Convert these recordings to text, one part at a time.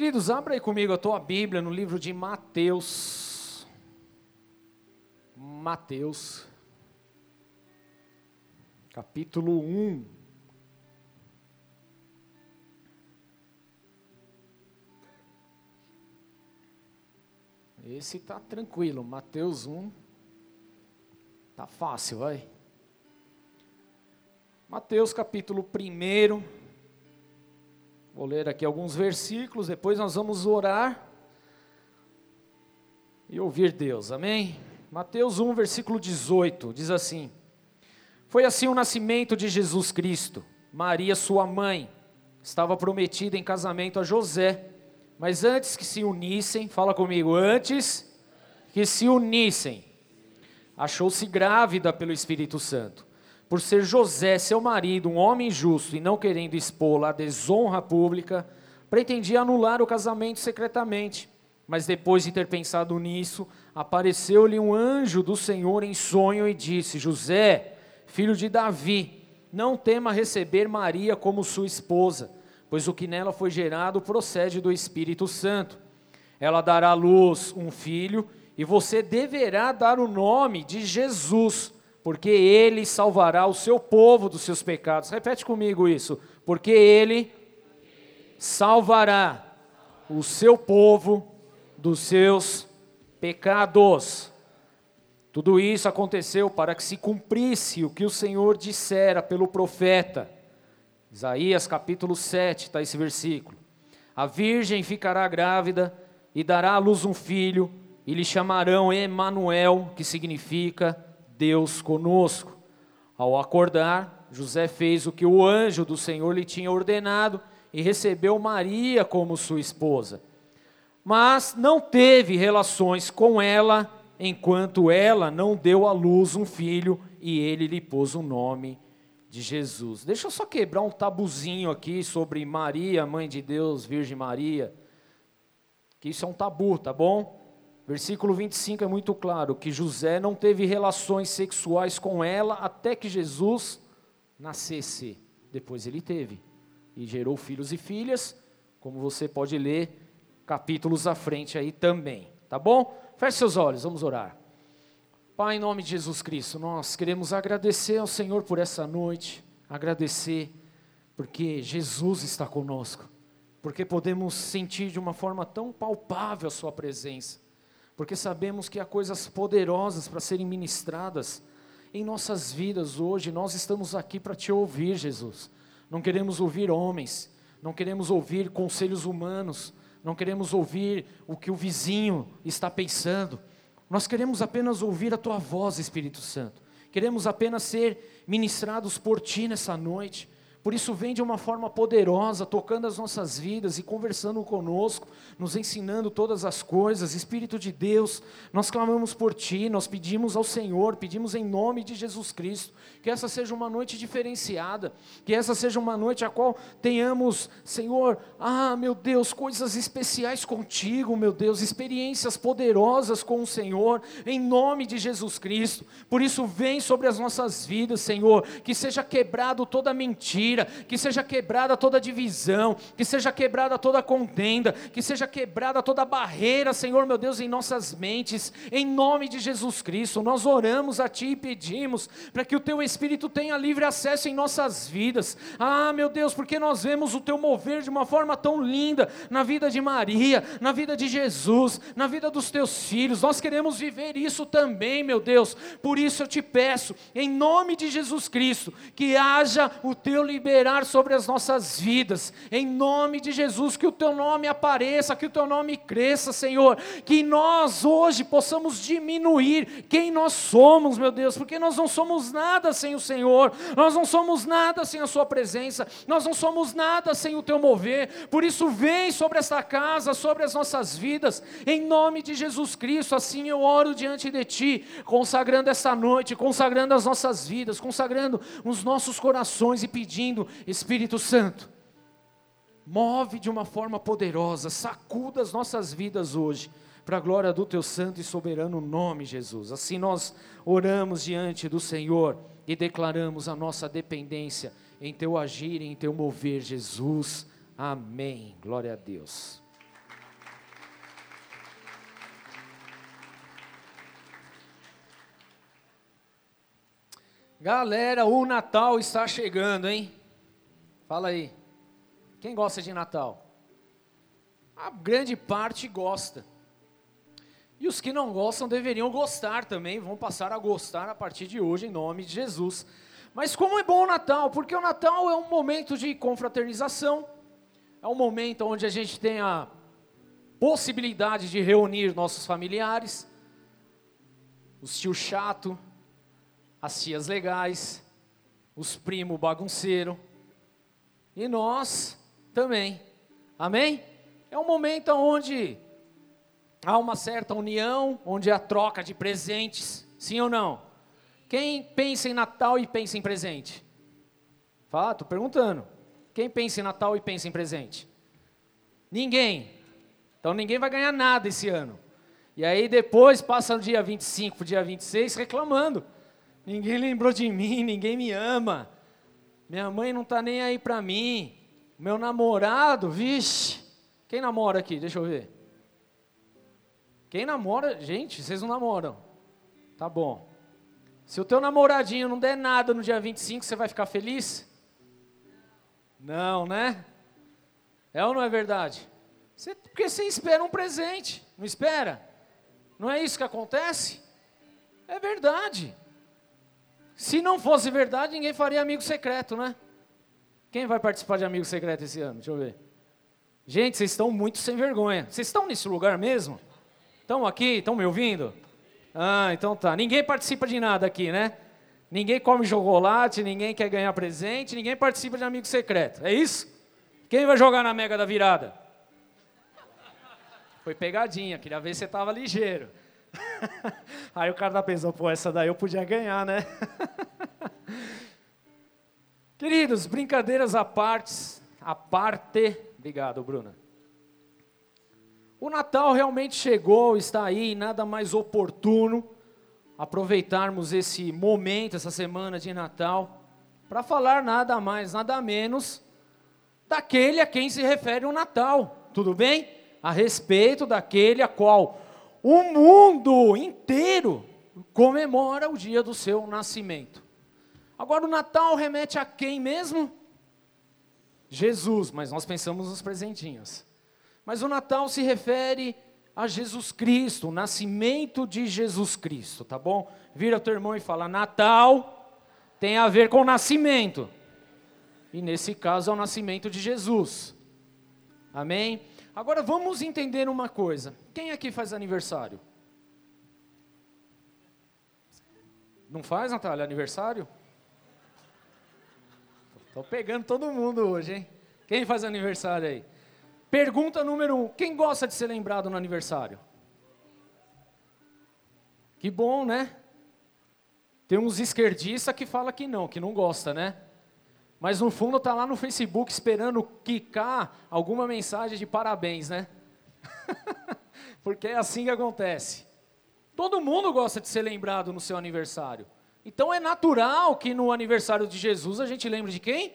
Queridos, abra aí comigo a tua Bíblia no livro de Mateus. Mateus, capítulo 1. Esse tá tranquilo, Mateus 1. Tá fácil, vai. Mateus capítulo 1. Vou ler aqui alguns versículos, depois nós vamos orar e ouvir Deus, amém? Mateus 1, versículo 18, diz assim: Foi assim o nascimento de Jesus Cristo. Maria, sua mãe, estava prometida em casamento a José, mas antes que se unissem, fala comigo, antes que se unissem, achou-se grávida pelo Espírito Santo por ser José, seu marido, um homem justo e não querendo expô-la à desonra pública, pretendia anular o casamento secretamente. Mas depois de ter pensado nisso, apareceu-lhe um anjo do Senhor em sonho e disse: José, filho de Davi, não tema receber Maria como sua esposa, pois o que nela foi gerado procede do Espírito Santo. Ela dará à luz um filho, e você deverá dar o nome de Jesus porque ele salvará o seu povo dos seus pecados. Repete comigo isso. Porque ele salvará o seu povo dos seus pecados. Tudo isso aconteceu para que se cumprisse o que o Senhor dissera pelo profeta. Isaías capítulo 7, está esse versículo. A virgem ficará grávida e dará à luz um filho, e lhe chamarão Emanuel, que significa Deus conosco. Ao acordar, José fez o que o anjo do Senhor lhe tinha ordenado e recebeu Maria como sua esposa. Mas não teve relações com ela enquanto ela não deu à luz um filho e ele lhe pôs o nome de Jesus. Deixa eu só quebrar um tabuzinho aqui sobre Maria, mãe de Deus, Virgem Maria. Que isso é um tabu, tá bom? Versículo 25 é muito claro que José não teve relações sexuais com ela até que Jesus nascesse. Depois ele teve e gerou filhos e filhas, como você pode ler capítulos à frente aí também, tá bom? Feche seus olhos, vamos orar. Pai, em nome de Jesus Cristo, nós queremos agradecer ao Senhor por essa noite, agradecer porque Jesus está conosco, porque podemos sentir de uma forma tão palpável a Sua presença porque sabemos que há coisas poderosas para serem ministradas em nossas vidas hoje. Nós estamos aqui para te ouvir, Jesus. Não queremos ouvir homens, não queremos ouvir conselhos humanos, não queremos ouvir o que o vizinho está pensando. Nós queremos apenas ouvir a tua voz, Espírito Santo. Queremos apenas ser ministrados por ti nessa noite. Por isso, vem de uma forma poderosa, tocando as nossas vidas e conversando conosco, nos ensinando todas as coisas. Espírito de Deus, nós clamamos por Ti, nós pedimos ao Senhor, pedimos em nome de Jesus Cristo, que essa seja uma noite diferenciada, que essa seja uma noite a qual tenhamos, Senhor, ah, meu Deus, coisas especiais contigo, meu Deus, experiências poderosas com o Senhor, em nome de Jesus Cristo. Por isso, vem sobre as nossas vidas, Senhor, que seja quebrado toda mentira mentira, que seja quebrada toda divisão, que seja quebrada toda contenda, que seja quebrada toda barreira, Senhor meu Deus, em nossas mentes, em nome de Jesus Cristo. Nós oramos a Ti e pedimos para que o Teu Espírito tenha livre acesso em nossas vidas. Ah, meu Deus, porque nós vemos o Teu mover de uma forma tão linda na vida de Maria, na vida de Jesus, na vida dos Teus filhos. Nós queremos viver isso também, meu Deus. Por isso eu te peço, em nome de Jesus Cristo, que haja o Teu livre liberar sobre as nossas vidas, em nome de Jesus, que o teu nome apareça, que o teu nome cresça, Senhor, que nós hoje possamos diminuir quem nós somos, meu Deus, porque nós não somos nada sem o Senhor, nós não somos nada sem a Sua presença, nós não somos nada sem o teu mover, por isso, vem sobre esta casa, sobre as nossas vidas, em nome de Jesus Cristo, assim eu oro diante de Ti, consagrando essa noite, consagrando as nossas vidas, consagrando os nossos corações e pedindo Espírito Santo, move de uma forma poderosa, sacuda as nossas vidas hoje, para a glória do teu santo e soberano nome, Jesus. Assim nós oramos diante do Senhor e declaramos a nossa dependência em teu agir, em teu mover, Jesus. Amém. Glória a Deus. Galera, o Natal está chegando, hein? Fala aí. Quem gosta de Natal? A grande parte gosta. E os que não gostam deveriam gostar também, vão passar a gostar a partir de hoje, em nome de Jesus. Mas como é bom o Natal? Porque o Natal é um momento de confraternização, é um momento onde a gente tem a possibilidade de reunir nossos familiares, os tio chato, as tias legais, os primos bagunceiro e nós também. Amém? É um momento onde há uma certa união, onde há troca de presentes, sim ou não? Quem pensa em Natal e pensa em presente? Fala, tô perguntando. Quem pensa em Natal e pensa em presente? Ninguém. Então ninguém vai ganhar nada esse ano. E aí depois passa o dia 25 para o dia 26 reclamando. Ninguém lembrou de mim, ninguém me ama. Minha mãe não está nem aí para mim. Meu namorado, vixe. Quem namora aqui? Deixa eu ver. Quem namora, gente, vocês não namoram. Tá bom. Se o teu namoradinho não der nada no dia 25, você vai ficar feliz? Não, né? É ou não é verdade? Você, porque você espera um presente, não espera? Não é isso que acontece? É verdade. Se não fosse verdade, ninguém faria amigo secreto, né? Quem vai participar de amigo secreto esse ano? Deixa eu ver. Gente, vocês estão muito sem vergonha. Vocês estão nesse lugar mesmo? Estão aqui? Estão me ouvindo? Ah, então tá. Ninguém participa de nada aqui, né? Ninguém come chocolate, ninguém quer ganhar presente, ninguém participa de amigo secreto. É isso? Quem vai jogar na mega da virada? Foi pegadinha, queria ver se você estava ligeiro. Aí o cara tá pensando, pô, essa daí eu podia ganhar, né? Queridos, brincadeiras à parte, à parte. Obrigado, Bruna. O Natal realmente chegou, está aí, nada mais oportuno aproveitarmos esse momento, essa semana de Natal, para falar nada mais, nada menos daquele a quem se refere o Natal. Tudo bem? A respeito daquele a qual o mundo inteiro comemora o dia do seu nascimento. Agora, o Natal remete a quem mesmo? Jesus, mas nós pensamos nos presentinhos. Mas o Natal se refere a Jesus Cristo, o nascimento de Jesus Cristo, tá bom? Vira teu irmão e fala: Natal tem a ver com nascimento. E nesse caso é o nascimento de Jesus. Amém? Agora vamos entender uma coisa. Quem aqui faz aniversário? Não faz, Natália, aniversário? Estou pegando todo mundo hoje, hein? Quem faz aniversário aí? Pergunta número um: quem gosta de ser lembrado no aniversário? Que bom, né? Tem uns esquerdistas que fala que não, que não gosta, né? Mas no fundo está lá no Facebook esperando quicar alguma mensagem de parabéns, né? Porque é assim que acontece. Todo mundo gosta de ser lembrado no seu aniversário. Então é natural que no aniversário de Jesus a gente lembre de quem?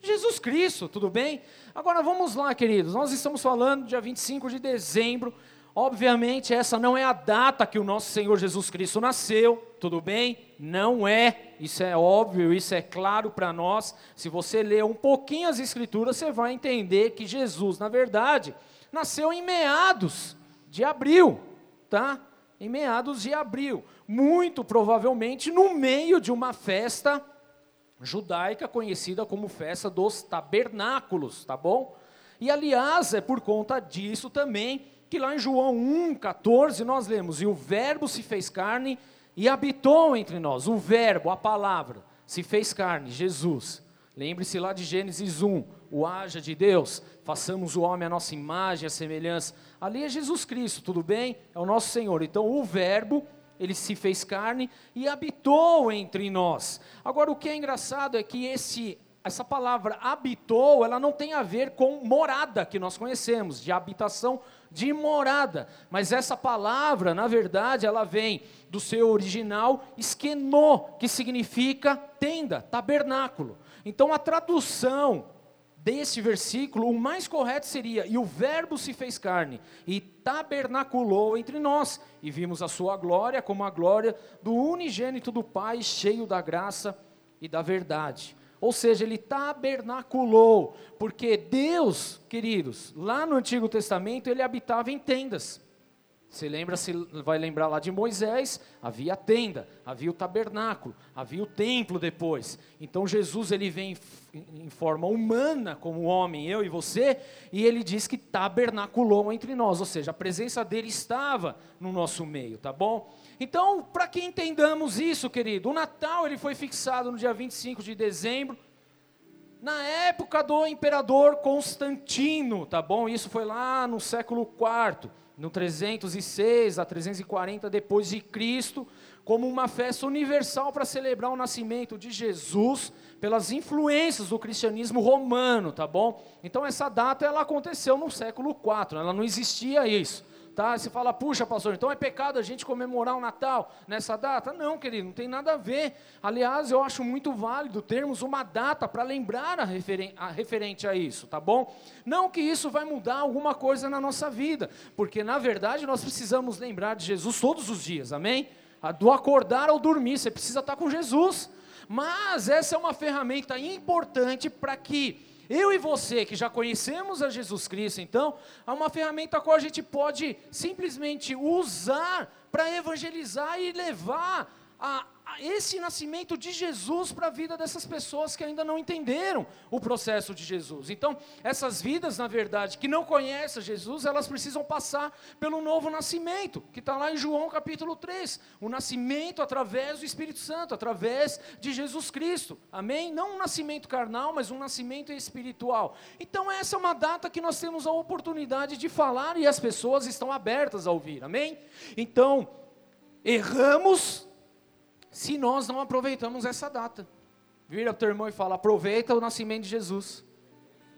Jesus Cristo, tudo bem? Agora vamos lá, queridos. Nós estamos falando dia 25 de dezembro Obviamente, essa não é a data que o nosso Senhor Jesus Cristo nasceu, tudo bem? Não é, isso é óbvio, isso é claro para nós. Se você ler um pouquinho as Escrituras, você vai entender que Jesus, na verdade, nasceu em meados de abril, tá? Em meados de abril, muito provavelmente no meio de uma festa judaica conhecida como festa dos tabernáculos, tá bom? E aliás, é por conta disso também que lá em João 1,14 nós lemos: E o Verbo se fez carne e habitou entre nós. O Verbo, a palavra, se fez carne, Jesus. Lembre-se lá de Gênesis 1, o haja de Deus, façamos o homem a nossa imagem, a semelhança. Ali é Jesus Cristo, tudo bem? É o nosso Senhor. Então o Verbo, ele se fez carne e habitou entre nós. Agora o que é engraçado é que esse essa palavra habitou, ela não tem a ver com morada que nós conhecemos, de habitação de morada. Mas essa palavra, na verdade, ela vem do seu original esquenô, que significa tenda, tabernáculo. Então a tradução desse versículo, o mais correto seria: E o Verbo se fez carne e tabernaculou entre nós, e vimos a sua glória como a glória do unigênito do Pai, cheio da graça e da verdade. Ou seja, ele tabernaculou, porque Deus, queridos, lá no Antigo Testamento, ele habitava em tendas. Você lembra, se vai lembrar lá de Moisés, havia a tenda, havia o tabernáculo, havia o templo depois. Então Jesus ele vem em forma humana como homem, eu e você, e ele diz que tabernaculou entre nós, ou seja, a presença dele estava no nosso meio, tá bom? Então, para que entendamos isso, querido, o Natal ele foi fixado no dia 25 de dezembro, na época do imperador Constantino, tá bom? Isso foi lá no século IV no 306 a 340 depois de Cristo, como uma festa universal para celebrar o nascimento de Jesus pelas influências do cristianismo romano, tá bom? Então essa data ela aconteceu no século IV, ela não existia isso. Tá? Você fala, puxa, pastor, então é pecado a gente comemorar o Natal nessa data? Não, querido, não tem nada a ver. Aliás, eu acho muito válido termos uma data para lembrar a, referen a referente a isso, tá bom? Não que isso vai mudar alguma coisa na nossa vida, porque na verdade nós precisamos lembrar de Jesus todos os dias, amém? Do acordar ao dormir, você precisa estar com Jesus. Mas essa é uma ferramenta importante para que eu e você que já conhecemos a Jesus Cristo, então, é uma ferramenta a qual a gente pode simplesmente usar para evangelizar e levar a, esse nascimento de Jesus para a vida dessas pessoas que ainda não entenderam o processo de Jesus. Então, essas vidas, na verdade, que não conhecem Jesus, elas precisam passar pelo novo nascimento, que está lá em João capítulo 3. O nascimento através do Espírito Santo, através de Jesus Cristo. Amém? Não um nascimento carnal, mas um nascimento espiritual. Então, essa é uma data que nós temos a oportunidade de falar e as pessoas estão abertas a ouvir. Amém? Então, erramos se nós não aproveitamos essa data. Vira o teu irmão e fala: aproveita o nascimento de Jesus,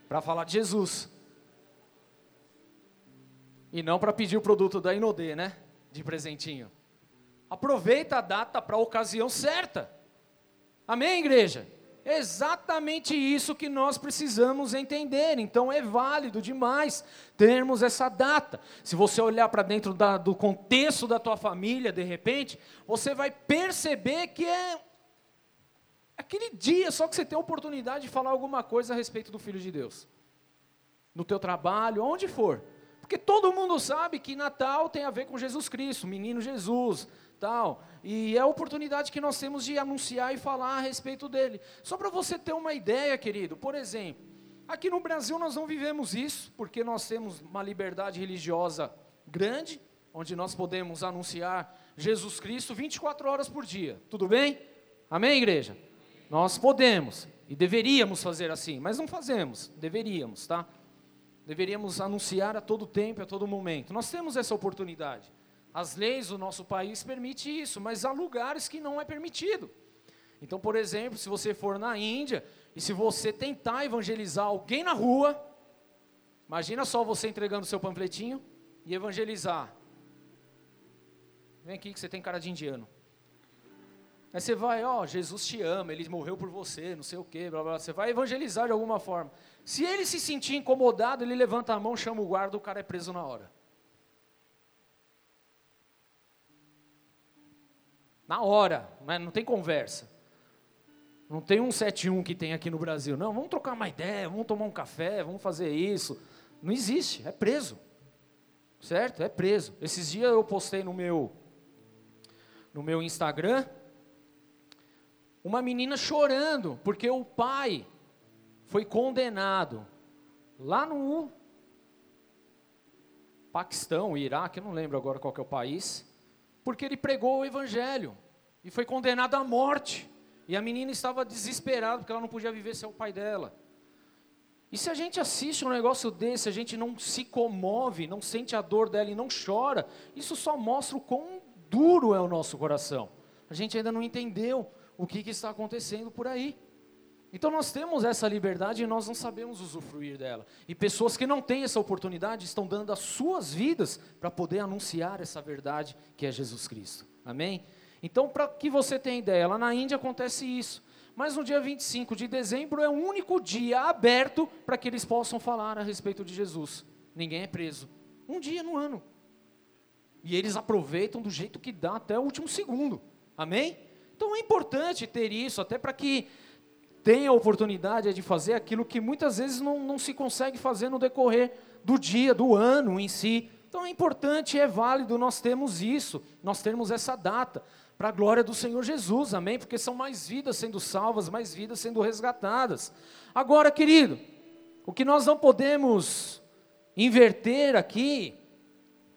para falar de Jesus. E não para pedir o produto da Inodê, né? De presentinho. Aproveita a data para a ocasião certa. Amém, igreja? Exatamente isso que nós precisamos entender. Então é válido demais termos essa data. Se você olhar para dentro da, do contexto da tua família, de repente, você vai perceber que é aquele dia só que você tem a oportunidade de falar alguma coisa a respeito do Filho de Deus. No teu trabalho, onde for. Porque todo mundo sabe que Natal tem a ver com Jesus Cristo, menino Jesus, tal. E é a oportunidade que nós temos de anunciar e falar a respeito dele. Só para você ter uma ideia, querido, por exemplo, aqui no Brasil nós não vivemos isso, porque nós temos uma liberdade religiosa grande, onde nós podemos anunciar Jesus Cristo 24 horas por dia. Tudo bem? Amém, igreja? Nós podemos e deveríamos fazer assim, mas não fazemos, deveríamos, tá? Deveríamos anunciar a todo tempo, a todo momento. Nós temos essa oportunidade. As leis do nosso país permitem isso, mas há lugares que não é permitido. Então, por exemplo, se você for na Índia e se você tentar evangelizar alguém na rua, imagina só você entregando seu panfletinho e evangelizar. Vem aqui que você tem cara de indiano. Aí você vai, ó, oh, Jesus te ama, ele morreu por você, não sei o quê, blá, blá, você vai evangelizar de alguma forma. Se ele se sentir incomodado, ele levanta a mão, chama o guarda, o cara é preso na hora. Na hora, né? não tem conversa. Não tem um 71 que tem aqui no Brasil. Não, vamos trocar uma ideia, vamos tomar um café, vamos fazer isso. Não existe, é preso. Certo? É preso. Esses dias eu postei no meu no meu Instagram uma menina chorando porque o pai foi condenado lá no Paquistão, Iraque, eu não lembro agora qual é o país porque ele pregou o evangelho e foi condenado à morte. E a menina estava desesperada porque ela não podia viver sem o pai dela. E se a gente assiste um negócio desse, a gente não se comove, não sente a dor dela e não chora, isso só mostra o quão duro é o nosso coração. A gente ainda não entendeu o que, que está acontecendo por aí. Então nós temos essa liberdade e nós não sabemos usufruir dela. E pessoas que não têm essa oportunidade estão dando as suas vidas para poder anunciar essa verdade que é Jesus Cristo. Amém? Então, para que você tenha ideia, lá na Índia acontece isso. mas no dia 25 de dezembro é o único dia aberto para que eles possam falar a respeito de Jesus. Ninguém é preso. Um dia no ano. E eles aproveitam do jeito que dá até o último segundo. Amém? Então é importante ter isso, até para que tenha a oportunidade de fazer aquilo que muitas vezes não, não se consegue fazer no decorrer do dia, do ano em si. Então é importante, é válido nós termos isso, nós termos essa data, para a glória do Senhor Jesus, amém? Porque são mais vidas sendo salvas, mais vidas sendo resgatadas. Agora, querido, o que nós não podemos inverter aqui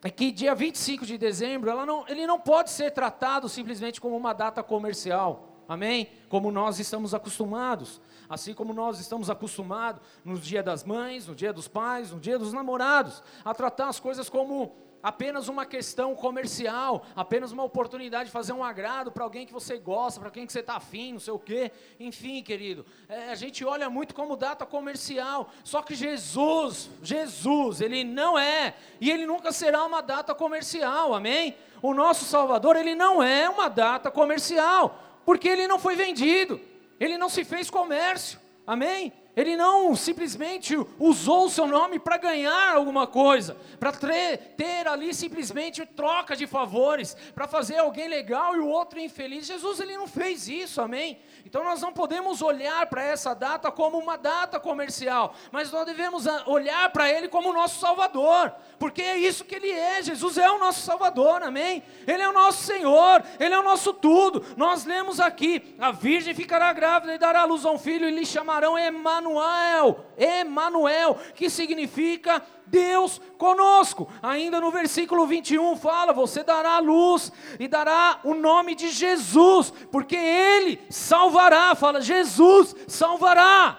é que dia 25 de dezembro, não, ele não pode ser tratado simplesmente como uma data comercial, amém? Como nós estamos acostumados, assim como nós estamos acostumados no dia das mães, no dia dos pais, no dia dos namorados, a tratar as coisas como apenas uma questão comercial, apenas uma oportunidade de fazer um agrado para alguém que você gosta, para quem que você está afim, não sei o quê. Enfim, querido, é, a gente olha muito como data comercial, só que Jesus, Jesus, ele não é, e ele nunca será uma data comercial, amém? O nosso Salvador, ele não é uma data comercial, porque ele não foi vendido, ele não se fez comércio, amém? Ele não simplesmente usou o seu nome para ganhar alguma coisa, para ter ali simplesmente troca de favores, para fazer alguém legal e o outro infeliz. Jesus ele não fez isso, amém? Então nós não podemos olhar para essa data como uma data comercial, mas nós devemos olhar para ele como nosso Salvador, porque é isso que ele é. Jesus é o nosso Salvador, amém? Ele é o nosso Senhor, ele é o nosso tudo. Nós lemos aqui: a virgem ficará grávida e dará luz a um filho e lhe chamarão Emanuel, Emanuel, que significa Deus conosco. Ainda no versículo 21 fala: Você dará a luz e dará o nome de Jesus, porque Ele salvará. Fala, Jesus salvará.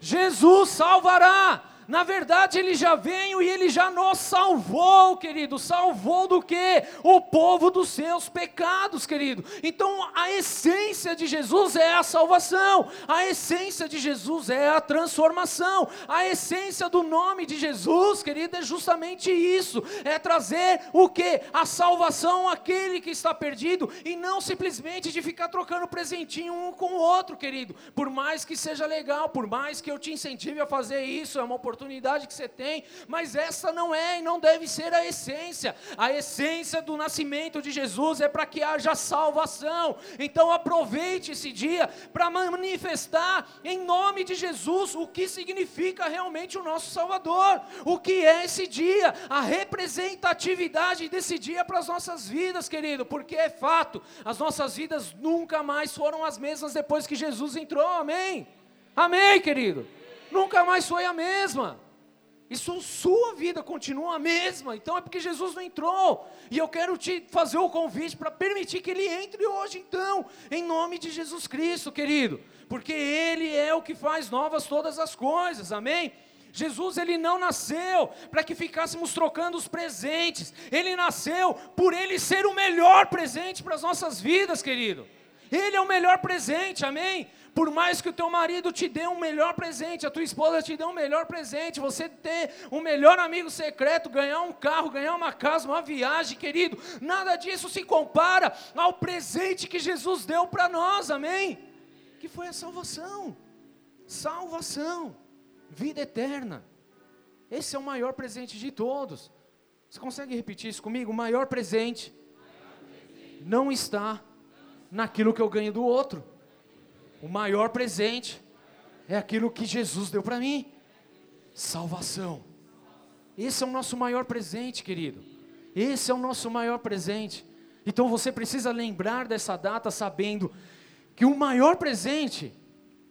Jesus salvará. Na verdade, ele já veio e ele já nos salvou, querido. Salvou do que? O povo dos seus pecados, querido. Então, a essência de Jesus é a salvação. A essência de Jesus é a transformação. A essência do nome de Jesus, querido, é justamente isso. É trazer o que? A salvação àquele que está perdido e não simplesmente de ficar trocando presentinho um com o outro, querido. Por mais que seja legal, por mais que eu te incentive a fazer isso, é uma oportunidade oportunidade que você tem, mas essa não é e não deve ser a essência. A essência do nascimento de Jesus é para que haja salvação. Então aproveite esse dia para manifestar em nome de Jesus o que significa realmente o nosso Salvador. O que é esse dia? A representatividade desse dia para as nossas vidas, querido, porque é fato, as nossas vidas nunca mais foram as mesmas depois que Jesus entrou. Amém. Amém, querido nunca mais foi a mesma. Isso sua vida continua a mesma. Então é porque Jesus não entrou. E eu quero te fazer o convite para permitir que ele entre hoje, então, em nome de Jesus Cristo, querido. Porque ele é o que faz novas todas as coisas. Amém? Jesus ele não nasceu para que ficássemos trocando os presentes. Ele nasceu por ele ser o melhor presente para as nossas vidas, querido. Ele é o melhor presente, amém? Por mais que o teu marido te dê um melhor presente, a tua esposa te dê um melhor presente, você ter um melhor amigo secreto, ganhar um carro, ganhar uma casa, uma viagem, querido, nada disso se compara ao presente que Jesus deu para nós, amém? Que foi a salvação. Salvação, vida eterna. Esse é o maior presente de todos. Você consegue repetir isso comigo? O maior presente não está naquilo que eu ganho do outro. O maior presente é aquilo que Jesus deu para mim: salvação. Esse é o nosso maior presente, querido. Esse é o nosso maior presente. Então você precisa lembrar dessa data sabendo que o maior presente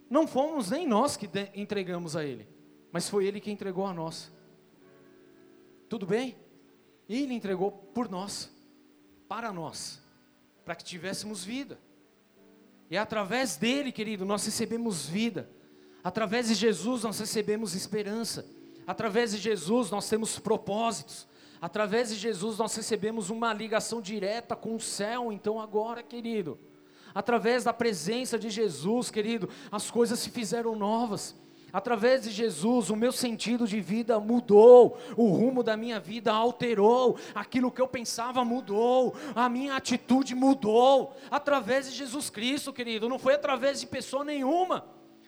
não fomos nem nós que entregamos a Ele, mas foi Ele que entregou a nós. Tudo bem? Ele entregou por nós, para nós, para que tivéssemos vida. E através dele, querido, nós recebemos vida. Através de Jesus nós recebemos esperança. Através de Jesus nós temos propósitos. Através de Jesus nós recebemos uma ligação direta com o céu. Então agora, querido, através da presença de Jesus, querido, as coisas se fizeram novas. Através de Jesus, o meu sentido de vida mudou, o rumo da minha vida alterou, aquilo que eu pensava mudou, a minha atitude mudou. Através de Jesus Cristo, querido, não foi através de pessoa nenhuma,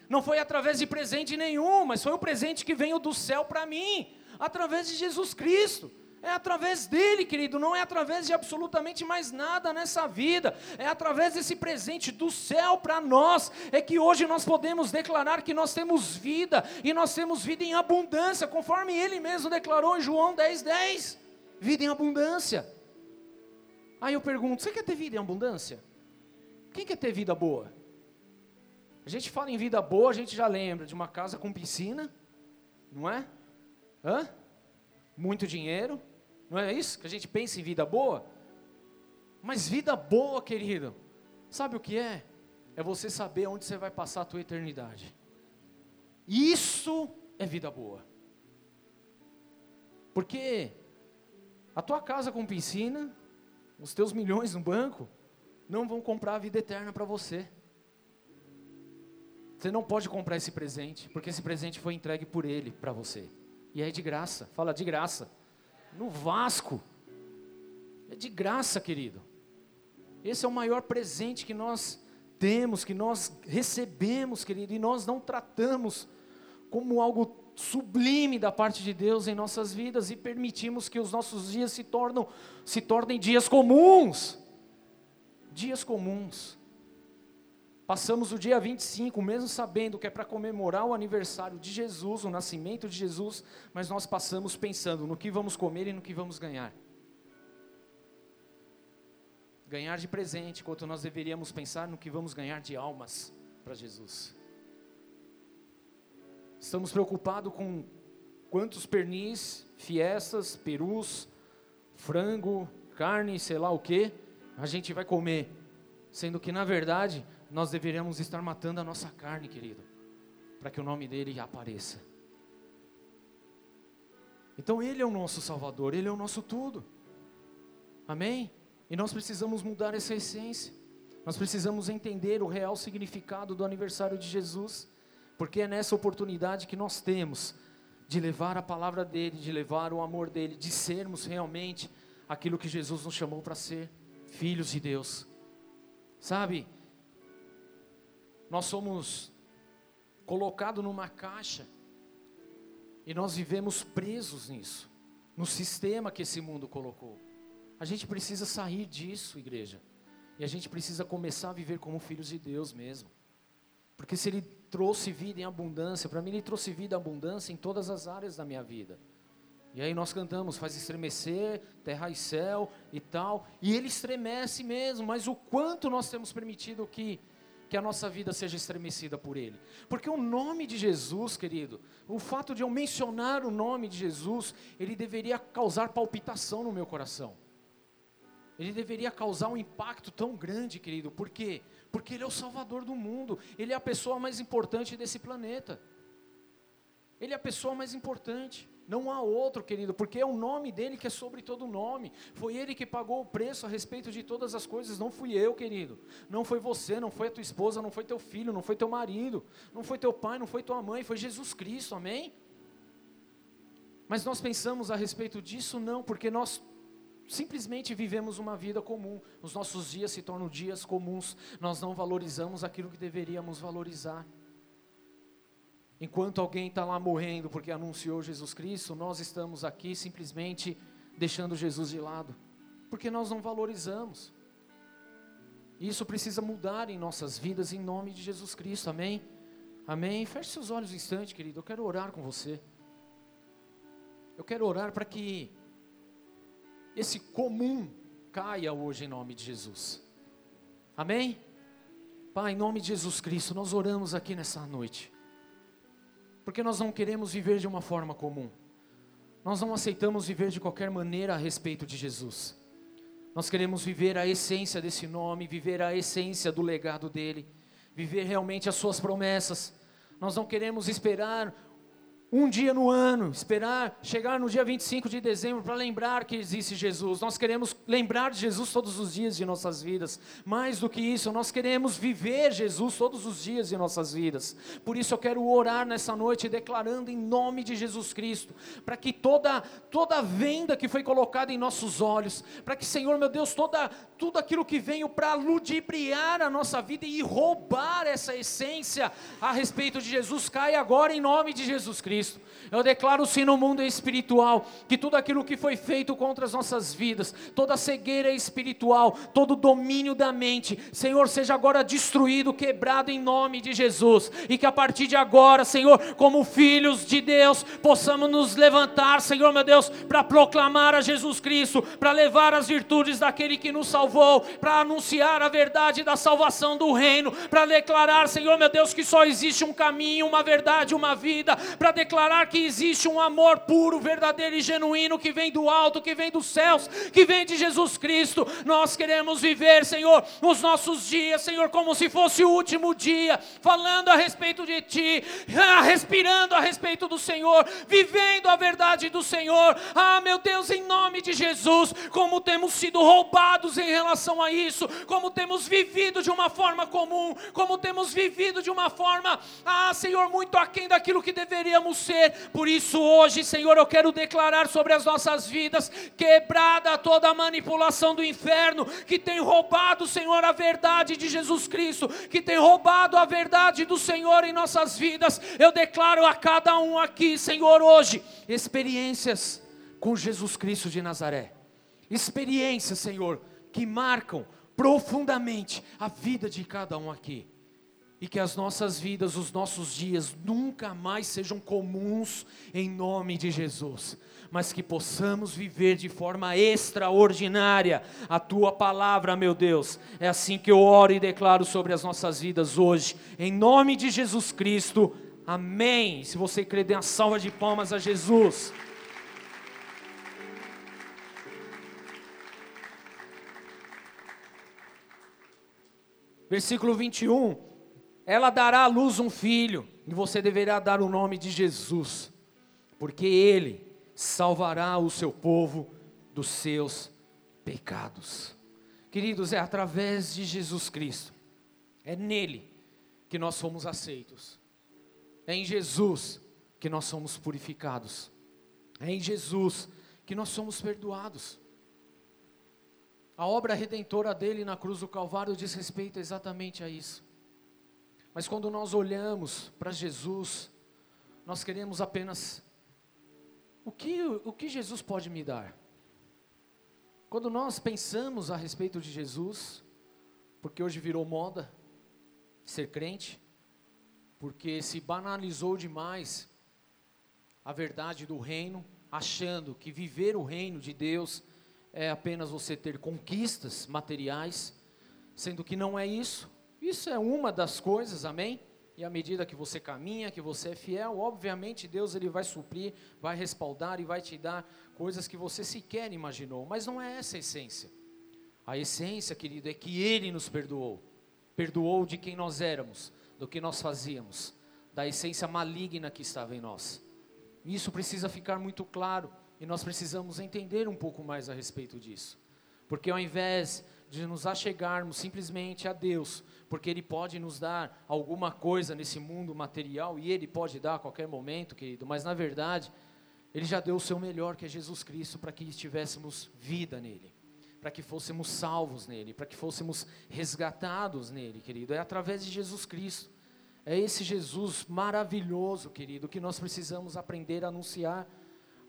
não foi através de presente nenhum, mas foi o presente que veio do céu para mim, através de Jesus Cristo. É através dele, querido, não é através de absolutamente mais nada nessa vida. É através desse presente do céu para nós. É que hoje nós podemos declarar que nós temos vida e nós temos vida em abundância, conforme ele mesmo declarou em João 10, 10. Vida em abundância. Aí eu pergunto: você quer ter vida em abundância? Quem quer ter vida boa? A gente fala em vida boa, a gente já lembra de uma casa com piscina, não é? Hã? Muito dinheiro, não é isso que a gente pensa em vida boa? Mas vida boa, querido, sabe o que é? É você saber onde você vai passar a tua eternidade. Isso é vida boa. Porque a tua casa com piscina, os teus milhões no banco, não vão comprar a vida eterna para você. Você não pode comprar esse presente, porque esse presente foi entregue por Ele para você. E é de graça, fala de graça no Vasco. É de graça, querido. Esse é o maior presente que nós temos, que nós recebemos, querido, e nós não tratamos como algo sublime da parte de Deus em nossas vidas e permitimos que os nossos dias se, tornam, se tornem dias comuns. Dias comuns. Passamos o dia 25, mesmo sabendo que é para comemorar o aniversário de Jesus, o nascimento de Jesus, mas nós passamos pensando no que vamos comer e no que vamos ganhar. Ganhar de presente, enquanto nós deveríamos pensar no que vamos ganhar de almas para Jesus. Estamos preocupados com quantos pernis, fiestas, perus, frango, carne, sei lá o que, a gente vai comer, sendo que na verdade nós deveríamos estar matando a nossa carne, querido, para que o nome dele apareça. Então Ele é o nosso Salvador, Ele é o nosso tudo. Amém? E nós precisamos mudar essa essência. Nós precisamos entender o real significado do aniversário de Jesus, porque é nessa oportunidade que nós temos de levar a palavra dele, de levar o amor dele, de sermos realmente aquilo que Jesus nos chamou para ser, filhos de Deus. Sabe? Nós somos colocados numa caixa e nós vivemos presos nisso, no sistema que esse mundo colocou. A gente precisa sair disso, igreja. E a gente precisa começar a viver como filhos de Deus mesmo. Porque se Ele trouxe vida em abundância, para mim Ele trouxe vida em abundância em todas as áreas da minha vida. E aí nós cantamos, faz estremecer, terra e céu e tal. E Ele estremece mesmo, mas o quanto nós temos permitido que que a nossa vida seja estremecida por Ele. Porque o nome de Jesus, querido, o fato de eu mencionar o nome de Jesus, ele deveria causar palpitação no meu coração. Ele deveria causar um impacto tão grande, querido. Por quê? Porque Ele é o Salvador do mundo. Ele é a pessoa mais importante desse planeta. Ele é a pessoa mais importante. Não há outro, querido, porque é o nome dele que é sobre todo nome. Foi ele que pagou o preço a respeito de todas as coisas, não fui eu, querido. Não foi você, não foi a tua esposa, não foi teu filho, não foi teu marido, não foi teu pai, não foi tua mãe, foi Jesus Cristo, amém? Mas nós pensamos a respeito disso? Não, porque nós simplesmente vivemos uma vida comum. Os nossos dias se tornam dias comuns. Nós não valorizamos aquilo que deveríamos valorizar. Enquanto alguém está lá morrendo porque anunciou Jesus Cristo, nós estamos aqui simplesmente deixando Jesus de lado, porque nós não valorizamos. Isso precisa mudar em nossas vidas em nome de Jesus Cristo, amém? Amém? Feche seus olhos um instante, querido. Eu quero orar com você. Eu quero orar para que esse comum caia hoje em nome de Jesus. Amém? Pai, em nome de Jesus Cristo, nós oramos aqui nessa noite porque nós não queremos viver de uma forma comum. Nós não aceitamos viver de qualquer maneira a respeito de Jesus. Nós queremos viver a essência desse nome, viver a essência do legado dele, viver realmente as suas promessas. Nós não queremos esperar um dia no ano, esperar chegar no dia 25 de dezembro para lembrar que existe Jesus. Nós queremos lembrar de Jesus todos os dias de nossas vidas. Mais do que isso, nós queremos viver Jesus todos os dias de nossas vidas. Por isso eu quero orar nessa noite declarando em nome de Jesus Cristo, para que toda toda venda que foi colocada em nossos olhos, para que Senhor, meu Deus, toda tudo aquilo que veio para ludibriar a nossa vida e roubar essa essência a respeito de Jesus caia agora em nome de Jesus Cristo. Cristo. Eu declaro sim no mundo espiritual que tudo aquilo que foi feito contra as nossas vidas, toda cegueira espiritual, todo domínio da mente, Senhor, seja agora destruído, quebrado em nome de Jesus, e que a partir de agora, Senhor, como filhos de Deus, possamos nos levantar, Senhor meu Deus, para proclamar a Jesus Cristo, para levar as virtudes daquele que nos salvou, para anunciar a verdade da salvação do reino, para declarar, Senhor meu Deus, que só existe um caminho, uma verdade, uma vida, para declarar que existe um amor puro, verdadeiro e genuíno que vem do alto, que vem dos céus, que vem de Jesus Cristo. Nós queremos viver, Senhor, os nossos dias, Senhor, como se fosse o último dia, falando a respeito de Ti, ah, respirando a respeito do Senhor, vivendo a verdade do Senhor. Ah, meu Deus, em nome de Jesus, como temos sido roubados em relação a isso, como temos vivido de uma forma comum, como temos vivido de uma forma, ah, Senhor, muito aquém daquilo que deveríamos ser. Por isso, hoje, Senhor, eu quero declarar sobre as nossas vidas, quebrada toda a manipulação do inferno que tem roubado, Senhor, a verdade de Jesus Cristo, que tem roubado a verdade do Senhor em nossas vidas. Eu declaro a cada um aqui, Senhor, hoje, experiências com Jesus Cristo de Nazaré. Experiências, Senhor, que marcam profundamente a vida de cada um aqui e que as nossas vidas, os nossos dias nunca mais sejam comuns em nome de Jesus, mas que possamos viver de forma extraordinária a tua palavra, meu Deus. É assim que eu oro e declaro sobre as nossas vidas hoje, em nome de Jesus Cristo. Amém. Se você crê, dê uma salva de palmas a Jesus. Versículo 21 ela dará à luz um filho, e você deverá dar o nome de Jesus, porque ele salvará o seu povo dos seus pecados. Queridos, é através de Jesus Cristo, é nele que nós somos aceitos, é em Jesus que nós somos purificados, é em Jesus que nós somos perdoados. A obra redentora dele na cruz do Calvário diz respeito exatamente a isso. Mas quando nós olhamos para Jesus, nós queremos apenas o que, o que Jesus pode me dar? Quando nós pensamos a respeito de Jesus, porque hoje virou moda ser crente, porque se banalizou demais a verdade do reino, achando que viver o reino de Deus é apenas você ter conquistas materiais, sendo que não é isso. Isso é uma das coisas, amém? E à medida que você caminha, que você é fiel, obviamente Deus ele vai suprir, vai respaldar e vai te dar coisas que você sequer imaginou. Mas não é essa a essência. A essência, querido, é que Ele nos perdoou. Perdoou de quem nós éramos, do que nós fazíamos, da essência maligna que estava em nós. Isso precisa ficar muito claro e nós precisamos entender um pouco mais a respeito disso. Porque ao invés de nos achegarmos simplesmente a Deus, porque Ele pode nos dar alguma coisa nesse mundo material, e Ele pode dar a qualquer momento, querido, mas na verdade, Ele já deu o seu melhor, que é Jesus Cristo, para que tivéssemos vida nele, para que fôssemos salvos nele, para que fôssemos resgatados nele, querido, é através de Jesus Cristo. É esse Jesus maravilhoso, querido, que nós precisamos aprender a anunciar.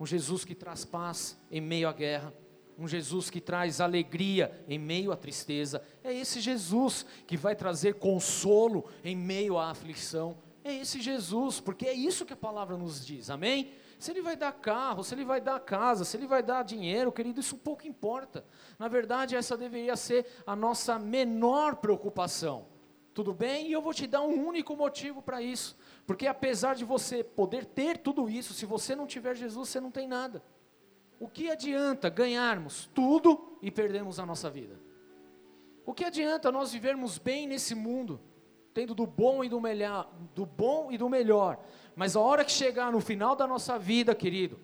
Um Jesus que traz paz em meio à guerra um Jesus que traz alegria em meio à tristeza. É esse Jesus que vai trazer consolo em meio à aflição. É esse Jesus, porque é isso que a palavra nos diz, amém? Se ele vai dar carro, se ele vai dar casa, se ele vai dar dinheiro, querido, isso pouco importa. Na verdade, essa deveria ser a nossa menor preocupação. Tudo bem? E eu vou te dar um único motivo para isso. Porque apesar de você poder ter tudo isso, se você não tiver Jesus, você não tem nada. O que adianta ganharmos tudo e perdermos a nossa vida? O que adianta nós vivermos bem nesse mundo tendo do bom e do melhor, do bom e do melhor. Mas a hora que chegar no final da nossa vida, querido,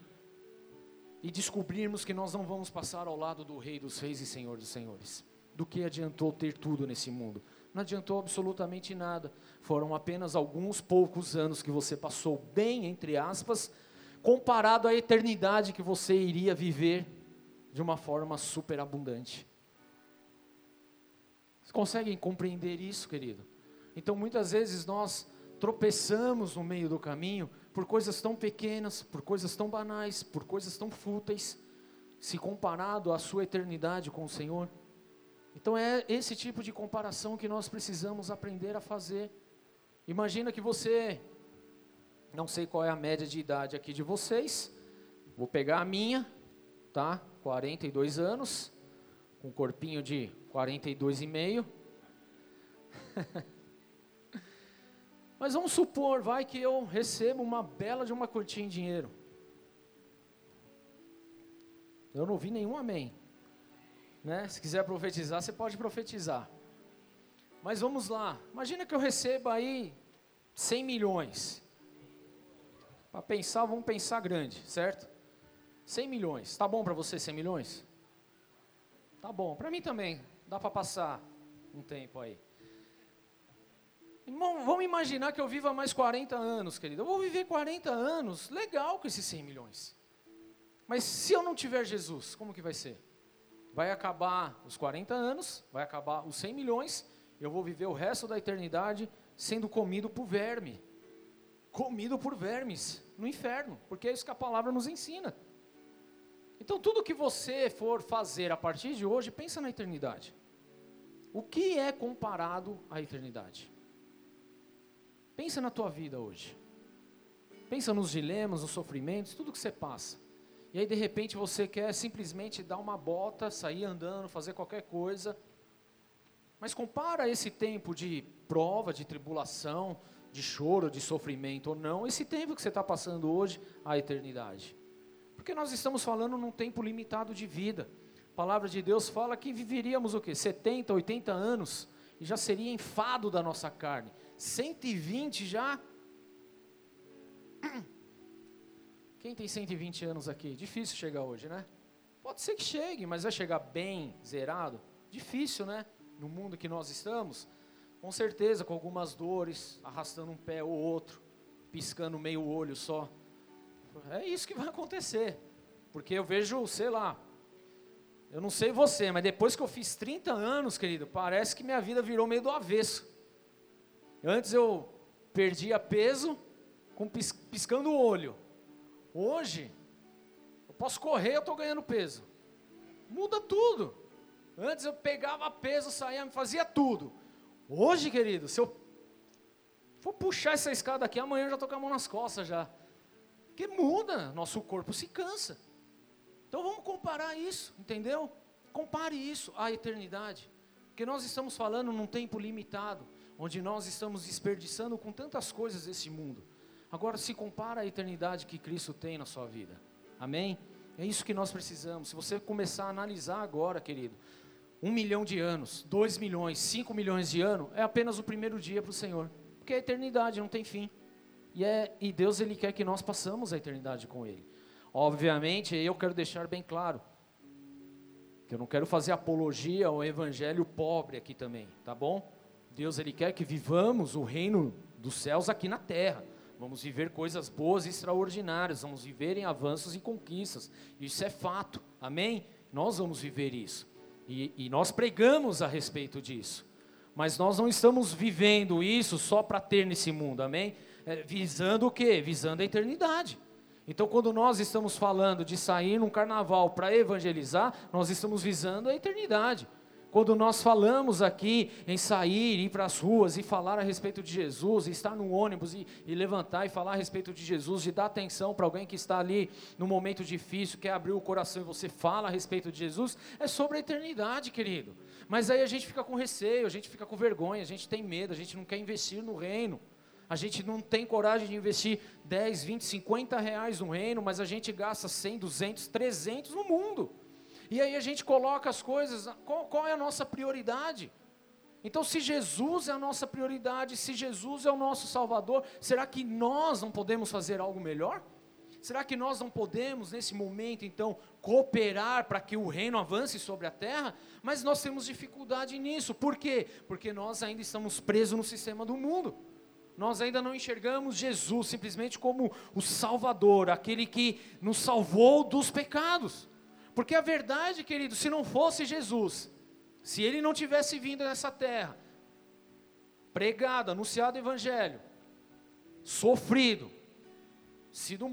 e descobrirmos que nós não vamos passar ao lado do Rei dos Reis e Senhor dos Senhores, do que adiantou ter tudo nesse mundo? Não adiantou absolutamente nada. Foram apenas alguns poucos anos que você passou bem, entre aspas, comparado à eternidade que você iria viver de uma forma superabundante. Vocês conseguem compreender isso, querido? Então, muitas vezes nós tropeçamos no meio do caminho por coisas tão pequenas, por coisas tão banais, por coisas tão fúteis, se comparado à sua eternidade com o Senhor. Então é esse tipo de comparação que nós precisamos aprender a fazer. Imagina que você, não sei qual é a média de idade aqui de vocês, vou pegar a minha, tá? 42 anos, com um corpinho de 42,5. Mas vamos supor, vai que eu recebo uma bela de uma quantia em dinheiro. Eu não vi nenhum amém. Né? Se quiser profetizar, você pode profetizar. Mas vamos lá. Imagina que eu receba aí 100 milhões. Para pensar, vamos pensar grande, certo? 100 milhões. Tá bom para você 100 milhões? Tá bom. Para mim também. Dá para passar um tempo aí. Irmão, vamos imaginar que eu viva mais 40 anos, querido. Eu vou viver 40 anos, legal com esses 100 milhões. Mas se eu não tiver Jesus, como que vai ser? Vai acabar os 40 anos, vai acabar os 100 milhões, eu vou viver o resto da eternidade sendo comido por verme. Comido por vermes no inferno, porque é isso que a palavra nos ensina. Então, tudo que você for fazer a partir de hoje, pensa na eternidade. O que é comparado à eternidade? Pensa na tua vida hoje. Pensa nos dilemas, nos sofrimentos, tudo que você passa. E aí de repente você quer simplesmente dar uma bota, sair andando, fazer qualquer coisa. Mas compara esse tempo de prova, de tribulação, de choro, de sofrimento ou não, esse tempo que você está passando hoje, à eternidade. Porque nós estamos falando num tempo limitado de vida. A palavra de Deus fala que viveríamos o quê? 70, 80 anos e já seria enfado da nossa carne. 120 já. Quem tem 120 anos aqui? Difícil chegar hoje, né? Pode ser que chegue, mas vai chegar bem zerado? Difícil, né? No mundo que nós estamos, com certeza com algumas dores, arrastando um pé ou outro, piscando meio olho só. É isso que vai acontecer. Porque eu vejo, sei lá, eu não sei você, mas depois que eu fiz 30 anos, querido, parece que minha vida virou meio do avesso. Antes eu perdia peso com pis, piscando o olho. Hoje, eu posso correr, eu estou ganhando peso. Muda tudo. Antes eu pegava peso, saía, fazia tudo. Hoje, querido, se eu for puxar essa escada aqui, amanhã eu já estou com a mão nas costas já. Porque muda, nosso corpo se cansa. Então vamos comparar isso, entendeu? Compare isso à eternidade. Porque nós estamos falando num tempo limitado, onde nós estamos desperdiçando com tantas coisas esse mundo. Agora se compara à eternidade que Cristo tem na sua vida. Amém? É isso que nós precisamos. Se você começar a analisar agora, querido, um milhão de anos, dois milhões, cinco milhões de anos, é apenas o primeiro dia para o Senhor. Porque a eternidade não tem fim. E, é, e Deus ele quer que nós passamos a eternidade com Ele. Obviamente, eu quero deixar bem claro que eu não quero fazer apologia ao evangelho pobre aqui também, tá bom? Deus ele quer que vivamos o reino dos céus aqui na terra. Vamos viver coisas boas e extraordinárias, vamos viver em avanços e conquistas. Isso é fato, amém? Nós vamos viver isso. E, e nós pregamos a respeito disso. Mas nós não estamos vivendo isso só para ter nesse mundo, amém? É, visando o quê? Visando a eternidade. Então, quando nós estamos falando de sair num carnaval para evangelizar, nós estamos visando a eternidade. Quando nós falamos aqui em sair, ir para as ruas e falar a respeito de Jesus, estar no ônibus e, e, levantar e falar a respeito de Jesus, de dar atenção para alguém que está ali no momento difícil, quer abrir o coração e você fala a respeito de Jesus, é sobre a eternidade, querido. Mas aí a gente fica com receio, a gente fica com vergonha, a gente tem medo, a gente não quer investir no reino. A gente não tem coragem de investir 10, 20, 50 reais no reino, mas a gente gasta 100, 200, 300 no mundo. E aí a gente coloca as coisas, qual, qual é a nossa prioridade? Então, se Jesus é a nossa prioridade, se Jesus é o nosso Salvador, será que nós não podemos fazer algo melhor? Será que nós não podemos, nesse momento, então, cooperar para que o reino avance sobre a terra? Mas nós temos dificuldade nisso. Por quê? Porque nós ainda estamos presos no sistema do mundo. Nós ainda não enxergamos Jesus simplesmente como o Salvador, aquele que nos salvou dos pecados. Porque a verdade, querido, se não fosse Jesus, se ele não tivesse vindo nessa terra, pregado, anunciado o Evangelho, sofrido, sido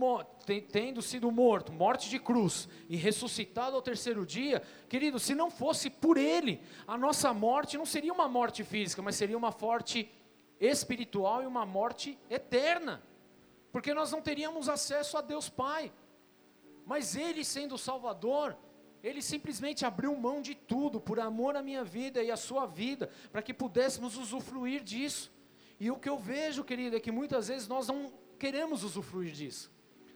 tendo sido morto, morte de cruz e ressuscitado ao terceiro dia, querido, se não fosse por Ele, a nossa morte não seria uma morte física, mas seria uma morte espiritual e uma morte eterna, porque nós não teríamos acesso a Deus Pai. Mas Ele, sendo o Salvador, Ele simplesmente abriu mão de tudo por amor à minha vida e à sua vida, para que pudéssemos usufruir disso. E o que eu vejo, querido, é que muitas vezes nós não queremos usufruir disso.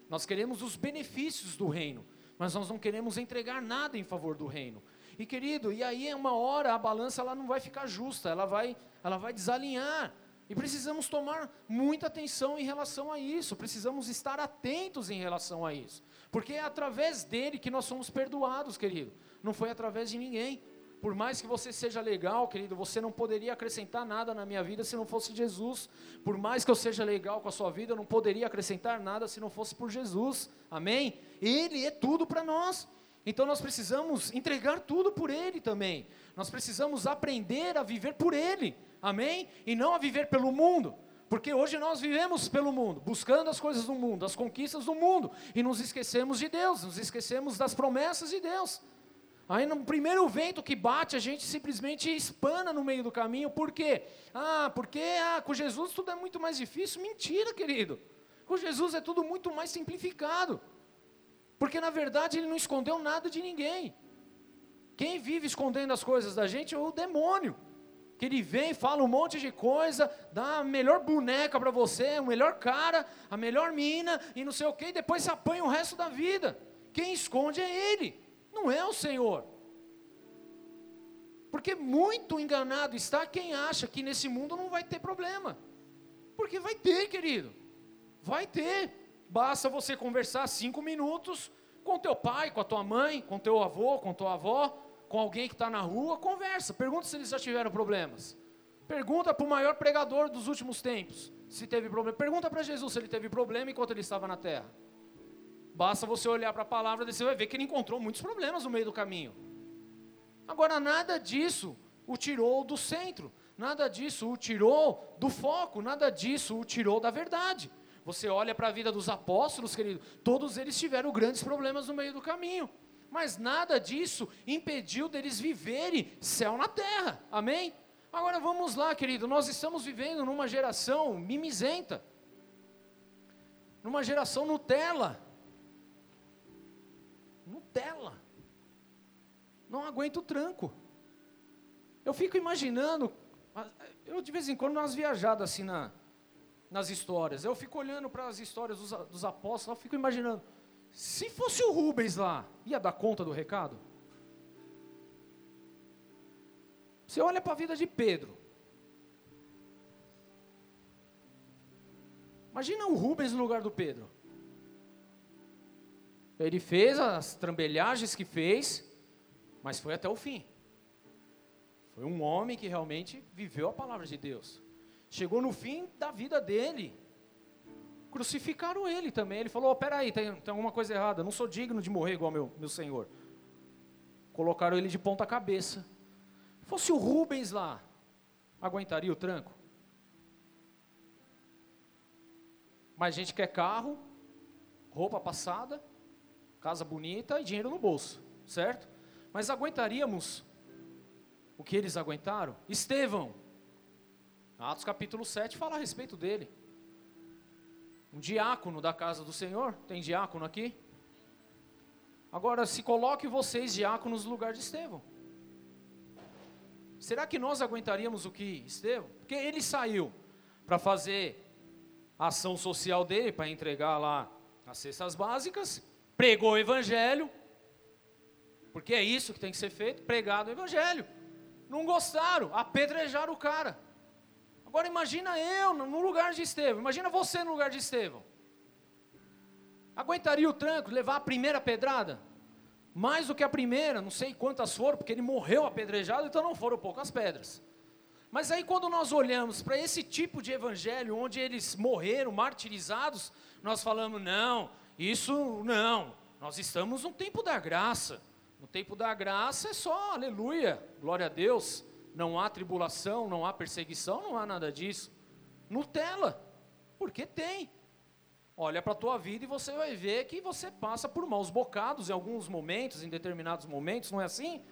Nós queremos os benefícios do reino, mas nós não queremos entregar nada em favor do reino. E querido, e aí é uma hora a balança ela não vai ficar justa, ela vai, ela vai desalinhar. E precisamos tomar muita atenção em relação a isso, precisamos estar atentos em relação a isso, porque é através dele que nós somos perdoados, querido, não foi através de ninguém. Por mais que você seja legal, querido, você não poderia acrescentar nada na minha vida se não fosse Jesus. Por mais que eu seja legal com a sua vida, eu não poderia acrescentar nada se não fosse por Jesus. Amém? Ele é tudo para nós. Então nós precisamos entregar tudo por Ele também. Nós precisamos aprender a viver por Ele. Amém? E não a viver pelo mundo. Porque hoje nós vivemos pelo mundo, buscando as coisas do mundo, as conquistas do mundo, e nos esquecemos de Deus, nos esquecemos das promessas de Deus. Aí no primeiro vento que bate, a gente simplesmente espana no meio do caminho. Por quê? Ah, porque ah, com Jesus tudo é muito mais difícil. Mentira, querido. Com Jesus é tudo muito mais simplificado. Porque na verdade ele não escondeu nada de ninguém. Quem vive escondendo as coisas da gente é o demônio. Que ele vem, fala um monte de coisa, dá a melhor boneca para você, o melhor cara, a melhor mina e não sei o que, e depois se apanha o resto da vida. Quem esconde é ele não é o Senhor. Porque muito enganado está quem acha que nesse mundo não vai ter problema. Porque vai ter, querido. Vai ter. Basta você conversar cinco minutos com teu pai, com a tua mãe, com teu avô, com tua avó, com alguém que está na rua, conversa. Pergunta se eles já tiveram problemas. Pergunta para o maior pregador dos últimos tempos se teve problema. Pergunta para Jesus se ele teve problema enquanto ele estava na terra. Basta você olhar para a palavra e você vai ver que ele encontrou muitos problemas no meio do caminho. Agora, nada disso o tirou do centro, nada disso o tirou do foco, nada disso o tirou da verdade. Você olha para a vida dos apóstolos, querido, todos eles tiveram grandes problemas no meio do caminho, mas nada disso impediu deles viverem céu na terra, amém? Agora vamos lá, querido, nós estamos vivendo numa geração mimizenta, numa geração Nutella, Nutella. Não aguento o tranco. Eu fico imaginando, eu de vez em quando nas viajadas assim na, nas histórias, eu fico olhando para as histórias dos, dos apóstolos, eu fico imaginando, se fosse o Rubens lá, ia dar conta do recado? Você olha para a vida de Pedro. Imagina o Rubens no lugar do Pedro. Ele fez as trambelhagens que fez, mas foi até o fim. Foi um homem que realmente viveu a palavra de Deus. Chegou no fim da vida dele. Crucificaram ele também. Ele falou: oh, peraí, tem, tem alguma coisa errada. não sou digno de morrer igual meu, meu senhor. Colocaram ele de ponta cabeça. Fosse o Rubens lá, aguentaria o tranco? Mas a gente quer carro, roupa passada, casa bonita e dinheiro no bolso, certo? Mas aguentaríamos o que eles aguentaram? Estevão, Atos capítulo 7 fala a respeito dele. Um diácono da casa do Senhor, tem diácono aqui? Agora, se coloque vocês diáconos no lugar de Estevão. Será que nós aguentaríamos o que Estevão? Porque ele saiu para fazer a ação social dele, para entregar lá as cestas básicas, pregou o evangelho, porque é isso que tem que ser feito, pregado o evangelho. Não gostaram, apedrejaram o cara. Agora imagina eu no lugar de Estevão, imagina você no lugar de Estevão. Aguentaria o tranco, levar a primeira pedrada? Mais do que a primeira, não sei quantas foram, porque ele morreu apedrejado, então não foram poucas pedras. Mas aí quando nós olhamos para esse tipo de evangelho, onde eles morreram martirizados, nós falamos, não, isso não, nós estamos no tempo da graça. No tempo da graça é só aleluia, glória a Deus. Não há tribulação, não há perseguição, não há nada disso. Nutella, porque tem. Olha para a tua vida e você vai ver que você passa por maus bocados em alguns momentos, em determinados momentos, não é assim?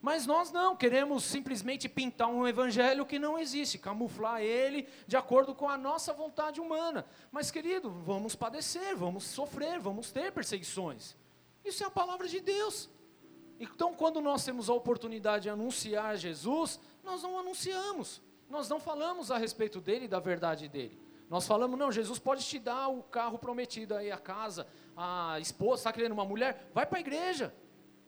Mas nós não, queremos simplesmente pintar um evangelho que não existe, camuflar ele de acordo com a nossa vontade humana. Mas, querido, vamos padecer, vamos sofrer, vamos ter perseguições. Isso é a palavra de Deus. Então, quando nós temos a oportunidade de anunciar Jesus, nós não anunciamos, nós não falamos a respeito dele e da verdade dele. Nós falamos, não, Jesus pode te dar o carro prometido aí, a casa, a esposa, está querendo uma mulher, vai para a igreja,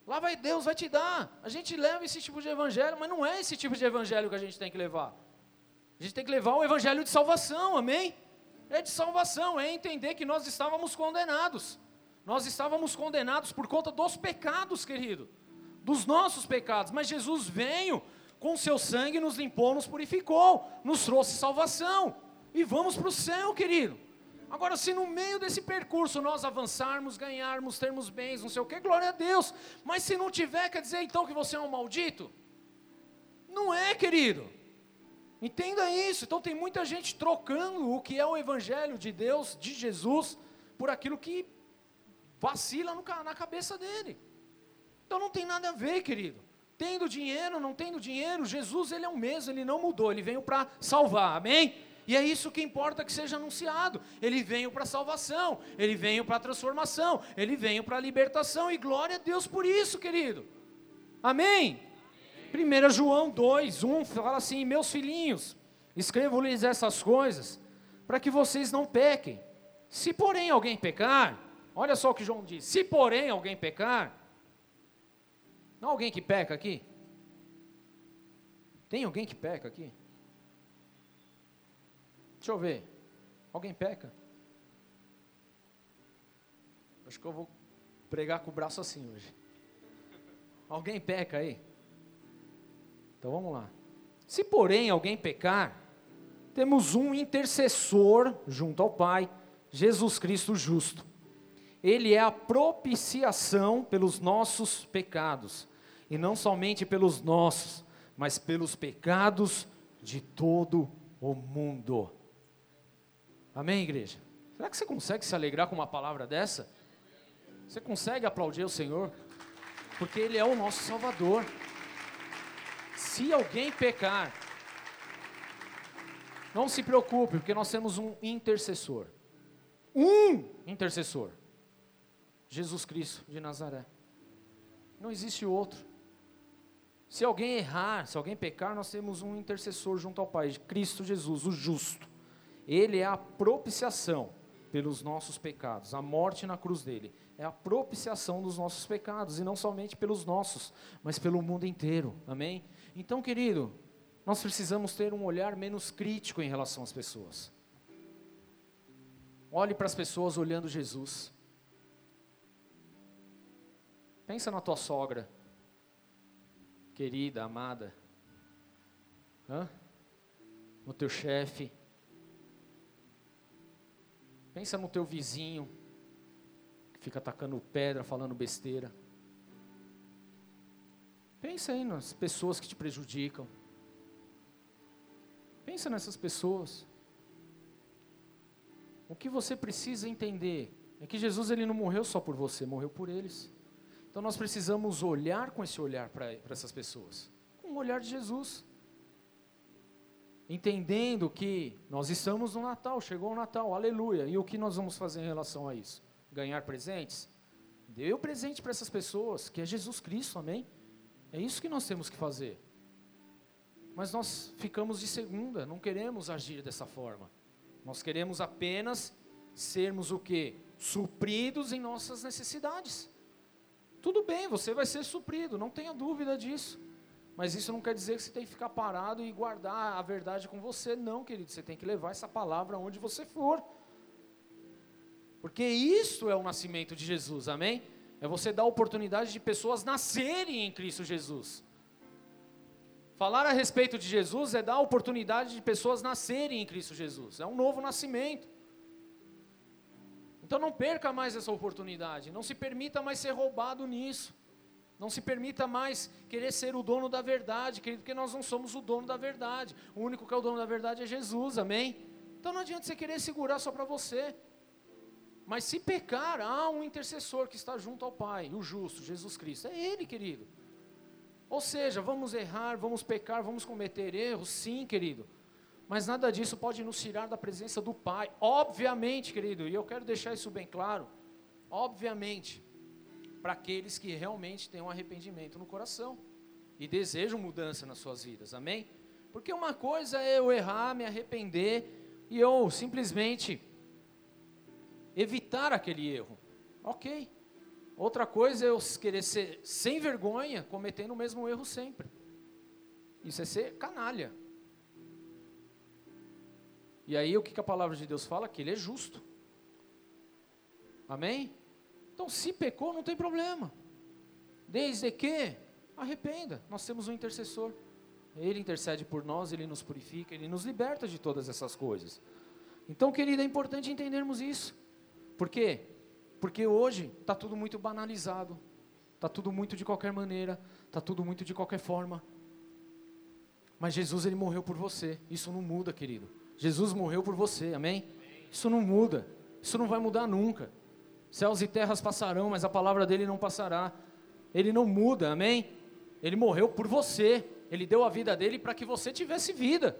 lá vai Deus, vai te dar. A gente leva esse tipo de evangelho, mas não é esse tipo de evangelho que a gente tem que levar. A gente tem que levar o evangelho de salvação, amém? É de salvação, é entender que nós estávamos condenados. Nós estávamos condenados por conta dos pecados, querido dos nossos pecados, mas Jesus veio com seu sangue, nos limpou, nos purificou, nos trouxe salvação, e vamos para o céu, querido. Agora, se no meio desse percurso nós avançarmos, ganharmos, termos bens, não sei o que, glória a Deus, mas se não tiver, quer dizer então que você é um maldito? Não é, querido. Entenda isso. Então tem muita gente trocando o que é o Evangelho de Deus, de Jesus, por aquilo que vacila no, na cabeça dele. Então não tem nada a ver, querido. Tendo dinheiro, não tendo dinheiro, Jesus ele é o mesmo, ele não mudou, ele veio para salvar, amém? E é isso que importa que seja anunciado. Ele veio para salvação, ele veio para transformação, ele veio para libertação, e glória a Deus por isso, querido. Amém? 1 João 2, 1 fala assim: Meus filhinhos, escrevo-lhes essas coisas, para que vocês não pequem. Se porém alguém pecar, olha só o que João diz: se porém alguém pecar, não há alguém que peca aqui? Tem alguém que peca aqui? Deixa eu ver. Alguém peca? Acho que eu vou pregar com o braço assim hoje. Alguém peca aí? Então vamos lá. Se porém alguém pecar, temos um intercessor junto ao Pai, Jesus Cristo justo. Ele é a propiciação pelos nossos pecados e não somente pelos nossos, mas pelos pecados de todo o mundo. Amém, igreja? Será que você consegue se alegrar com uma palavra dessa? Você consegue aplaudir o Senhor? Porque Ele é o nosso Salvador. Se alguém pecar, não se preocupe, porque nós temos um intercessor. Um intercessor. Jesus Cristo de Nazaré. Não existe outro. Se alguém errar, se alguém pecar, nós temos um intercessor junto ao Pai, Cristo Jesus, o justo. Ele é a propiciação pelos nossos pecados. A morte na cruz dele é a propiciação dos nossos pecados, e não somente pelos nossos, mas pelo mundo inteiro. Amém? Então, querido, nós precisamos ter um olhar menos crítico em relação às pessoas. Olhe para as pessoas olhando Jesus. Pensa na tua sogra querida, amada, Hã? no teu chefe, pensa no teu vizinho, que fica atacando pedra, falando besteira. Pensa aí nas pessoas que te prejudicam. Pensa nessas pessoas. O que você precisa entender é que Jesus ele não morreu só por você, morreu por eles. Então nós precisamos olhar com esse olhar para essas pessoas, com o olhar de Jesus. Entendendo que nós estamos no Natal, chegou o Natal, aleluia. E o que nós vamos fazer em relação a isso? Ganhar presentes? Dê o presente para essas pessoas, que é Jesus Cristo, amém? É isso que nós temos que fazer. Mas nós ficamos de segunda, não queremos agir dessa forma. Nós queremos apenas sermos o que? Supridos em nossas necessidades. Tudo bem, você vai ser suprido, não tenha dúvida disso. Mas isso não quer dizer que você tem que ficar parado e guardar a verdade com você, não, querido. Você tem que levar essa palavra onde você for. Porque isso é o nascimento de Jesus, amém? É você dar oportunidade de pessoas nascerem em Cristo Jesus. Falar a respeito de Jesus é dar oportunidade de pessoas nascerem em Cristo Jesus. É um novo nascimento. Então não perca mais essa oportunidade. Não se permita mais ser roubado nisso. Não se permita mais querer ser o dono da verdade, querido, porque nós não somos o dono da verdade. O único que é o dono da verdade é Jesus, amém? Então não adianta você querer segurar só para você. Mas se pecar, há um intercessor que está junto ao Pai, o justo, Jesus Cristo. É Ele, querido. Ou seja, vamos errar, vamos pecar, vamos cometer erros, sim, querido. Mas nada disso pode nos tirar da presença do Pai. Obviamente, querido, e eu quero deixar isso bem claro. Obviamente, para aqueles que realmente têm um arrependimento no coração e desejam mudança nas suas vidas, amém? Porque uma coisa é eu errar, me arrepender e eu simplesmente evitar aquele erro, ok. Outra coisa é eu querer ser sem vergonha, cometendo o mesmo erro sempre. Isso é ser canalha. E aí o que a palavra de Deus fala? Que ele é justo. Amém? Então, se pecou, não tem problema. Desde que arrependa. Nós temos um intercessor. Ele intercede por nós, ele nos purifica, ele nos liberta de todas essas coisas. Então, querido, é importante entendermos isso. Por quê? Porque hoje está tudo muito banalizado. Está tudo muito de qualquer maneira. Está tudo muito de qualquer forma. Mas Jesus, ele morreu por você. Isso não muda, querido. Jesus morreu por você, amém? Isso não muda. Isso não vai mudar nunca. Céus e terras passarão, mas a palavra dele não passará. Ele não muda, amém? Ele morreu por você. Ele deu a vida dele para que você tivesse vida.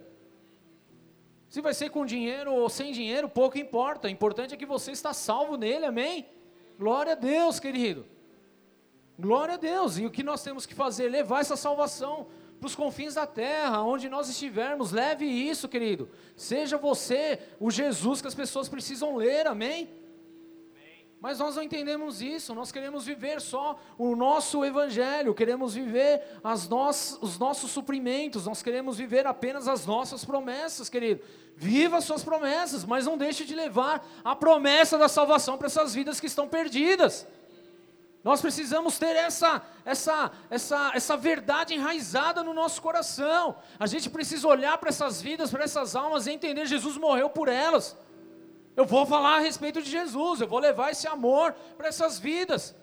Se vai ser com dinheiro ou sem dinheiro, pouco importa. O importante é que você está salvo nele, amém? Glória a Deus, querido. Glória a Deus. E o que nós temos que fazer? Levar essa salvação para os confins da terra, onde nós estivermos. Leve isso, querido. Seja você o Jesus que as pessoas precisam ler, amém? Mas nós não entendemos isso, nós queremos viver só o nosso evangelho, queremos viver as nos, os nossos suprimentos, nós queremos viver apenas as nossas promessas, querido. Viva as suas promessas, mas não deixe de levar a promessa da salvação para essas vidas que estão perdidas. Nós precisamos ter essa, essa, essa, essa verdade enraizada no nosso coração. A gente precisa olhar para essas vidas, para essas almas e entender: Jesus morreu por elas. Eu vou falar a respeito de Jesus, eu vou levar esse amor para essas vidas.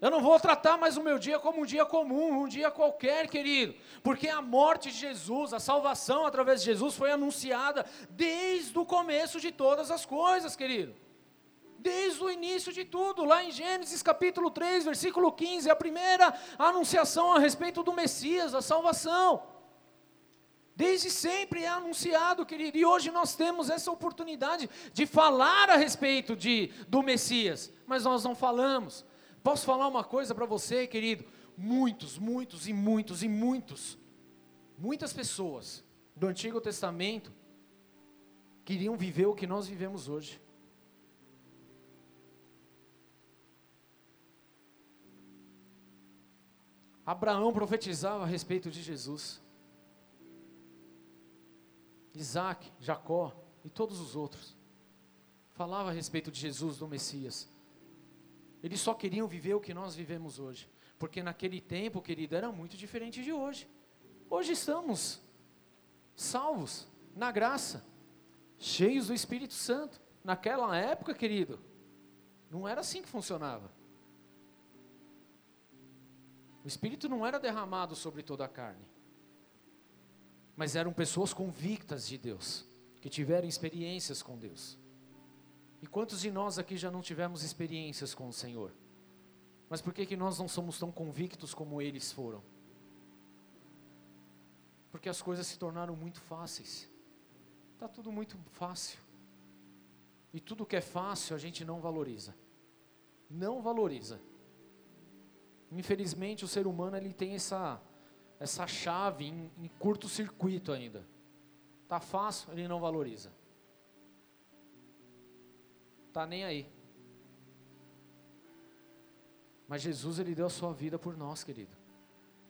Eu não vou tratar mais o meu dia como um dia comum, um dia qualquer, querido, porque a morte de Jesus, a salvação através de Jesus foi anunciada desde o começo de todas as coisas, querido. Desde o início de tudo, lá em Gênesis capítulo 3, versículo 15, a primeira anunciação a respeito do Messias, a salvação. Desde sempre é anunciado, querido, e hoje nós temos essa oportunidade de falar a respeito de, do Messias, mas nós não falamos. Posso falar uma coisa para você, querido? Muitos, muitos e muitos e muitos, muitas pessoas do Antigo Testamento queriam viver o que nós vivemos hoje. Abraão profetizava a respeito de Jesus. Isaac, Jacó e todos os outros. Falava a respeito de Jesus, do Messias. Eles só queriam viver o que nós vivemos hoje. Porque naquele tempo, querido, era muito diferente de hoje. Hoje estamos salvos, na graça, cheios do Espírito Santo. Naquela época, querido, não era assim que funcionava. O Espírito não era derramado sobre toda a carne mas eram pessoas convictas de Deus, que tiveram experiências com Deus. E quantos de nós aqui já não tivemos experiências com o Senhor? Mas por que, que nós não somos tão convictos como eles foram? Porque as coisas se tornaram muito fáceis. Está tudo muito fácil. E tudo que é fácil a gente não valoriza. Não valoriza. Infelizmente o ser humano ele tem essa essa chave em, em curto-circuito ainda. Tá fácil, ele não valoriza. Tá nem aí. Mas Jesus ele deu a sua vida por nós, querido.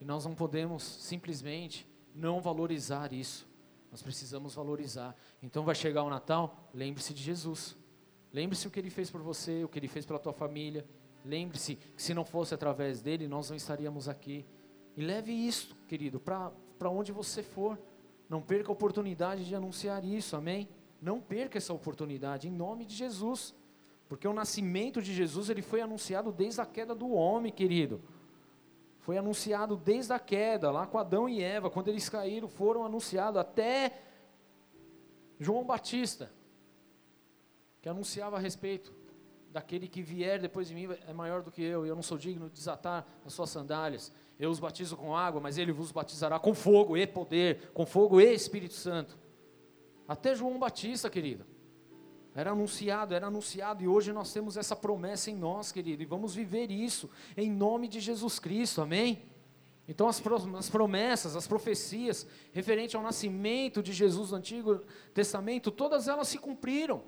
E nós não podemos simplesmente não valorizar isso. Nós precisamos valorizar. Então vai chegar o Natal, lembre-se de Jesus. Lembre-se o que ele fez por você, o que ele fez pela tua família. Lembre-se que se não fosse através dele, nós não estaríamos aqui. E leve isso, querido, para onde você for. Não perca a oportunidade de anunciar isso, amém? Não perca essa oportunidade, em nome de Jesus. Porque o nascimento de Jesus, ele foi anunciado desde a queda do homem, querido. Foi anunciado desde a queda, lá com Adão e Eva, quando eles caíram, foram anunciados até João Batista, que anunciava a respeito daquele que vier depois de mim é maior do que eu, e eu não sou digno de desatar as suas sandálias. Eu os batizo com água, mas ele vos batizará com fogo e poder, com fogo e Espírito Santo. Até João Batista, querido. Era anunciado, era anunciado, e hoje nós temos essa promessa em nós, querido, e vamos viver isso, em nome de Jesus Cristo, amém? Então, as, as promessas, as profecias, referente ao nascimento de Jesus no Antigo Testamento, todas elas se cumpriram.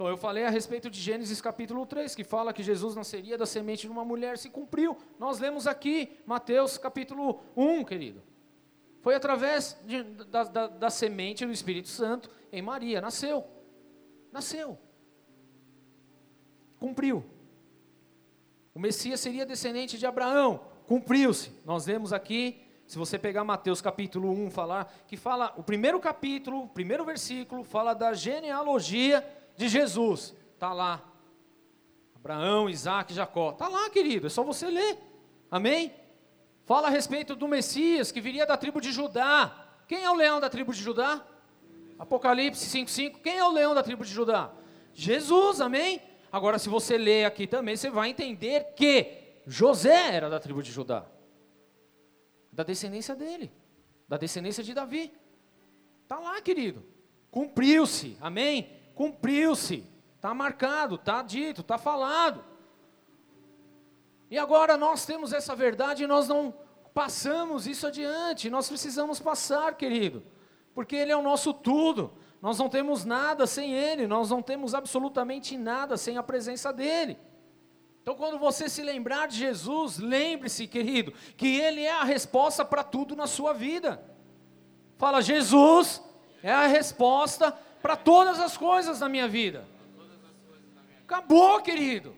Então, eu falei a respeito de Gênesis capítulo 3, que fala que Jesus nasceria da semente de uma mulher, se cumpriu. Nós lemos aqui, Mateus capítulo 1, querido. Foi através de, da, da, da semente do Espírito Santo em Maria, nasceu. Nasceu. Cumpriu. O Messias seria descendente de Abraão. Cumpriu-se. Nós vemos aqui, se você pegar Mateus capítulo 1, falar, que fala, o primeiro capítulo, o primeiro versículo, fala da genealogia de Jesus. Está lá. Abraão, Isaac, Jacó. Está lá, querido, é só você ler. Amém? Fala a respeito do Messias que viria da tribo de Judá. Quem é o leão da tribo de Judá? Apocalipse 5,5. Quem é o leão da tribo de Judá? Jesus, amém? Agora, se você ler aqui também, você vai entender que José era da tribo de Judá, da descendência dele, da descendência de Davi. Está lá, querido. Cumpriu-se, amém? Cumpriu-se. Está marcado, está dito, está falado. E agora nós temos essa verdade e nós não passamos isso adiante. Nós precisamos passar, querido porque Ele é o nosso tudo. Nós não temos nada sem Ele, nós não temos absolutamente nada sem a presença dEle. Então, quando você se lembrar de Jesus, lembre-se, querido, que Ele é a resposta para tudo na sua vida. Fala, Jesus é a resposta para todas as coisas na minha vida. Acabou, querido.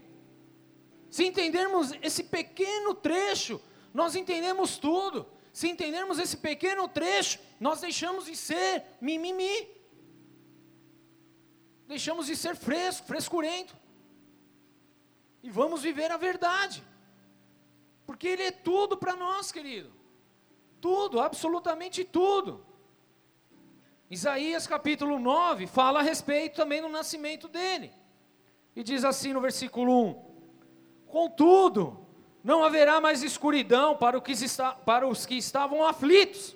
Se entendermos esse pequeno trecho, nós entendemos tudo. Se entendermos esse pequeno trecho, nós deixamos de ser mimimi. Deixamos de ser fresco, frescurento. E vamos viver a verdade. Porque Ele é tudo para nós, querido. Tudo, absolutamente tudo. Isaías capítulo 9 fala a respeito também do nascimento dele. E diz assim no versículo 1: Contudo, não haverá mais escuridão para, está, para os que estavam aflitos.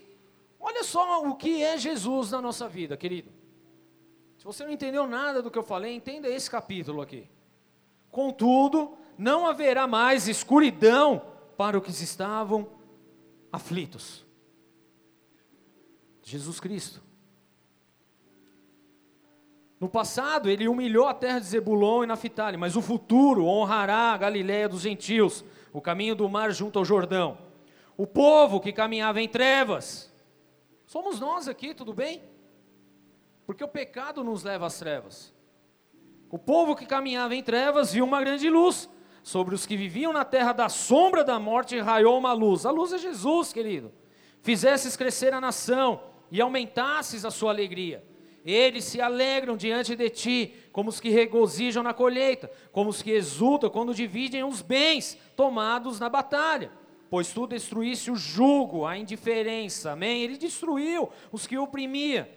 Olha só o que é Jesus na nossa vida, querido. Se você não entendeu nada do que eu falei, entenda esse capítulo aqui. Contudo, não haverá mais escuridão para os que estavam aflitos. Jesus Cristo. No passado, ele humilhou a terra de Zebulon e Naphtali, mas o futuro honrará a Galiléia dos gentios o caminho do mar junto ao Jordão. O povo que caminhava em trevas, somos nós aqui, tudo bem? Porque o pecado nos leva às trevas. O povo que caminhava em trevas viu uma grande luz. Sobre os que viviam na terra da sombra da morte raiou uma luz. A luz é Jesus, querido. Fizesses crescer a nação e aumentasses a sua alegria. Eles se alegram diante de ti, como os que regozijam na colheita, como os que exultam quando dividem os bens tomados na batalha. Pois tu destruísse o jugo, a indiferença, amém? Ele destruiu os que oprimia.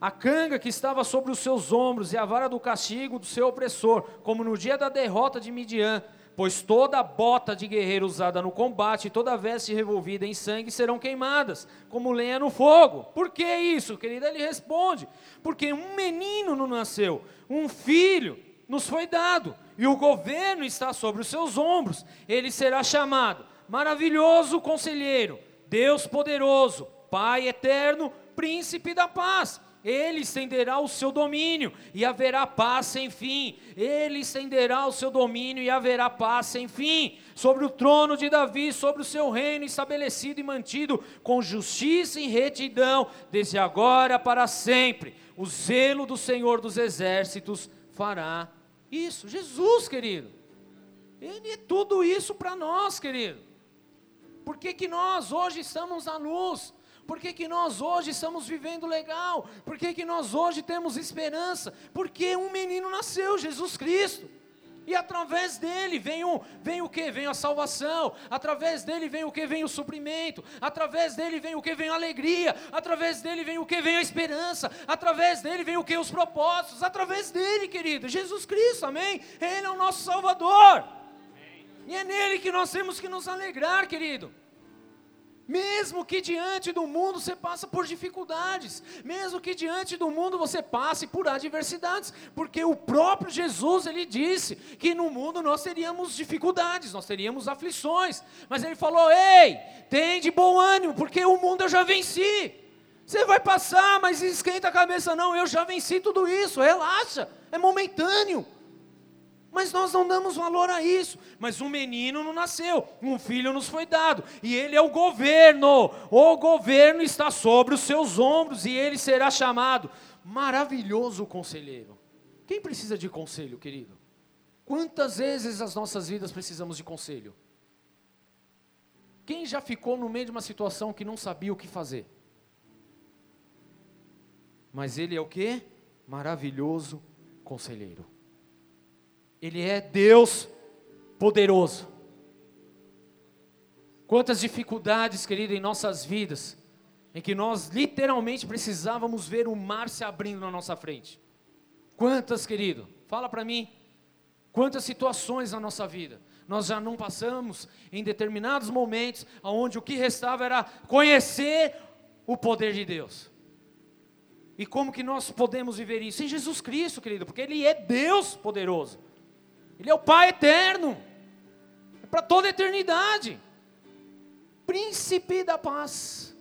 A canga que estava sobre os seus ombros e a vara do castigo do seu opressor, como no dia da derrota de Midian, pois toda bota de guerreiro usada no combate e toda veste revolvida em sangue serão queimadas, como lenha no fogo. Por que isso, querida? Ele responde: porque um menino não nasceu, um filho nos foi dado, e o governo está sobre os seus ombros. Ele será chamado Maravilhoso Conselheiro, Deus Poderoso, Pai Eterno, Príncipe da Paz ele estenderá o seu domínio e haverá paz sem fim. Ele estenderá o seu domínio e haverá paz sem fim sobre o trono de Davi, sobre o seu reino estabelecido e mantido com justiça e retidão, desde agora para sempre. O zelo do Senhor dos exércitos fará isso. Jesus, querido. Ele é tudo isso para nós, querido. Por que, que nós hoje estamos à luz? Por que, que nós hoje estamos vivendo legal? Por que, que nós hoje temos esperança? Porque um menino nasceu, Jesus Cristo. E através dele vem o, vem o que? Vem a salvação. Através dele vem o que? Vem o suprimento. Através dele vem o que? Vem a alegria. Através dele vem o que? Vem a esperança. Através dele vem o que? Os propósitos. Através dele, querido. Jesus Cristo, amém? Ele é o nosso Salvador. Amém. E é nele que nós temos que nos alegrar, querido. Mesmo que diante do mundo você passa por dificuldades, mesmo que diante do mundo você passe por adversidades, porque o próprio Jesus ele disse que no mundo nós teríamos dificuldades, nós teríamos aflições, mas ele falou: "Ei, tem de bom ânimo, porque o mundo eu já venci". Você vai passar, mas esquenta a cabeça não, eu já venci tudo isso, relaxa, é momentâneo. Mas nós não damos valor a isso. Mas um menino não nasceu, um filho nos foi dado, e ele é o governo. O governo está sobre os seus ombros, e ele será chamado maravilhoso conselheiro. Quem precisa de conselho, querido? Quantas vezes as nossas vidas precisamos de conselho? Quem já ficou no meio de uma situação que não sabia o que fazer? Mas ele é o que? Maravilhoso conselheiro. Ele é Deus poderoso. Quantas dificuldades, querido, em nossas vidas, em que nós literalmente precisávamos ver o mar se abrindo na nossa frente. Quantas, querido? Fala para mim. Quantas situações na nossa vida nós já não passamos em determinados momentos, onde o que restava era conhecer o poder de Deus. E como que nós podemos viver isso? Em Jesus Cristo, querido, porque Ele é Deus poderoso. Ele é o Pai eterno, é para toda a eternidade. Príncipe da paz.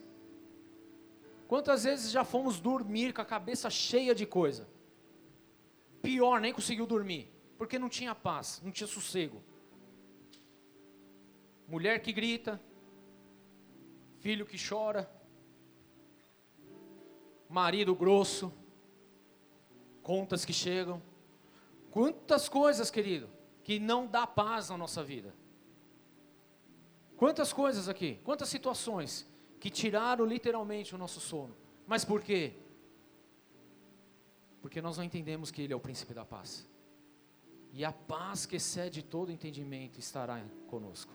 Quantas vezes já fomos dormir com a cabeça cheia de coisa? Pior, nem conseguiu dormir, porque não tinha paz, não tinha sossego. Mulher que grita, filho que chora, marido grosso, contas que chegam. Quantas coisas, querido, que não dá paz na nossa vida. Quantas coisas aqui, quantas situações que tiraram literalmente o nosso sono. Mas por quê? Porque nós não entendemos que Ele é o príncipe da paz. E a paz que excede todo entendimento estará conosco.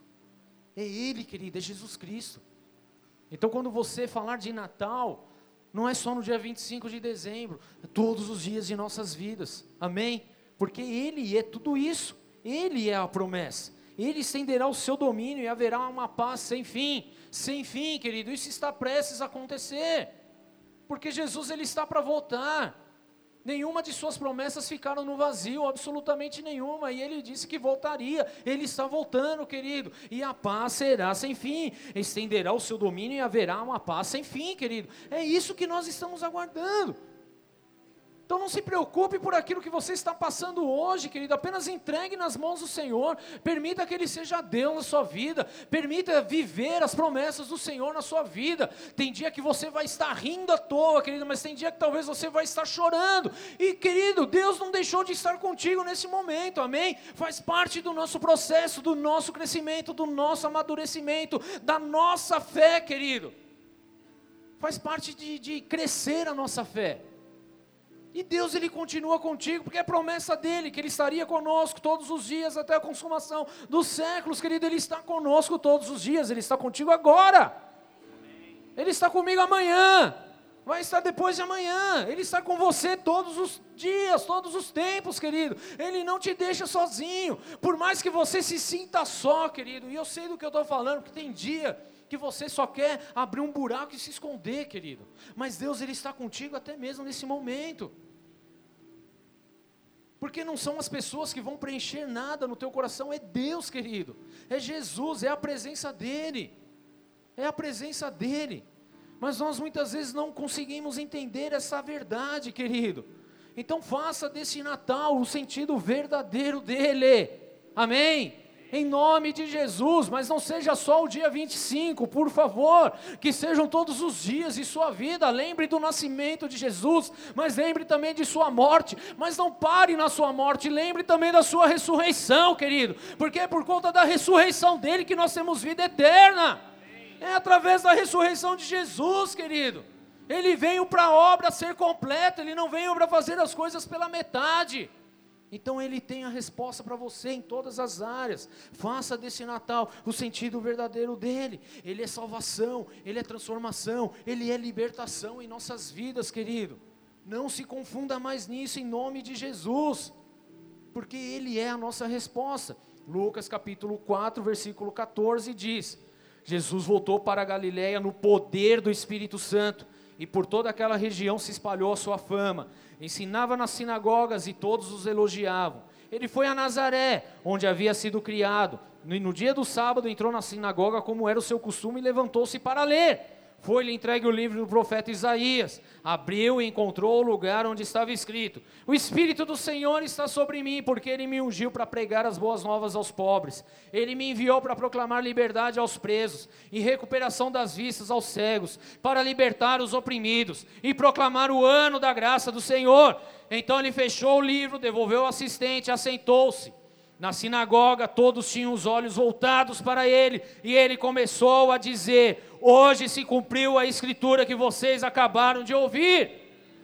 É Ele, querido, é Jesus Cristo. Então, quando você falar de Natal, não é só no dia 25 de dezembro, é todos os dias de nossas vidas. Amém? Porque Ele é tudo isso, Ele é a promessa. Ele estenderá o seu domínio e haverá uma paz sem fim, sem fim, querido. Isso está prestes a acontecer, porque Jesus ele está para voltar. Nenhuma de suas promessas ficaram no vazio, absolutamente nenhuma. E ele disse que voltaria. Ele está voltando, querido. E a paz será sem fim. Estenderá o seu domínio e haverá uma paz sem fim, querido. É isso que nós estamos aguardando. Então não se preocupe por aquilo que você está passando hoje, querido. Apenas entregue nas mãos do Senhor. Permita que Ele seja Deus na sua vida. Permita viver as promessas do Senhor na sua vida. Tem dia que você vai estar rindo à toa, querido, mas tem dia que talvez você vai estar chorando. E, querido, Deus não deixou de estar contigo nesse momento, amém? Faz parte do nosso processo, do nosso crescimento, do nosso amadurecimento, da nossa fé, querido. Faz parte de, de crescer a nossa fé. E Deus ele continua contigo, porque é promessa dele que ele estaria conosco todos os dias até a consumação dos séculos, querido. Ele está conosco todos os dias, ele está contigo agora. Ele está comigo amanhã, vai estar depois de amanhã. Ele está com você todos os dias, todos os tempos, querido. Ele não te deixa sozinho, por mais que você se sinta só, querido. E eu sei do que eu estou falando, porque tem dia que você só quer abrir um buraco e se esconder, querido. Mas Deus ele está contigo até mesmo nesse momento. Porque não são as pessoas que vão preencher nada no teu coração, é Deus, querido. É Jesus, é a presença dele. É a presença dele. Mas nós muitas vezes não conseguimos entender essa verdade, querido. Então faça desse Natal o sentido verdadeiro dele. Amém? Em nome de Jesus, mas não seja só o dia 25, por favor, que sejam todos os dias de sua vida. Lembre do nascimento de Jesus, mas lembre também de sua morte. Mas não pare na sua morte, lembre também da sua ressurreição, querido, porque é por conta da ressurreição dele que nós temos vida eterna. É através da ressurreição de Jesus, querido. Ele veio para a obra ser completa, ele não veio para fazer as coisas pela metade. Então ele tem a resposta para você em todas as áreas. Faça desse Natal o sentido verdadeiro dele. Ele é salvação, ele é transformação, ele é libertação em nossas vidas, querido. Não se confunda mais nisso em nome de Jesus, porque ele é a nossa resposta. Lucas capítulo 4, versículo 14 diz: Jesus voltou para a Galiléia no poder do Espírito Santo e por toda aquela região se espalhou a sua fama. Ensinava nas sinagogas e todos os elogiavam. Ele foi a Nazaré, onde havia sido criado. No dia do sábado entrou na sinagoga, como era o seu costume, e levantou-se para ler. Foi-lhe entregue o livro do profeta Isaías. Abriu e encontrou o lugar onde estava escrito: O Espírito do Senhor está sobre mim, porque ele me ungiu para pregar as boas novas aos pobres. Ele me enviou para proclamar liberdade aos presos e recuperação das vistas aos cegos, para libertar os oprimidos e proclamar o ano da graça do Senhor. Então ele fechou o livro, devolveu o assistente, assentou-se. Na sinagoga, todos tinham os olhos voltados para ele, e ele começou a dizer: Hoje se cumpriu a escritura que vocês acabaram de ouvir.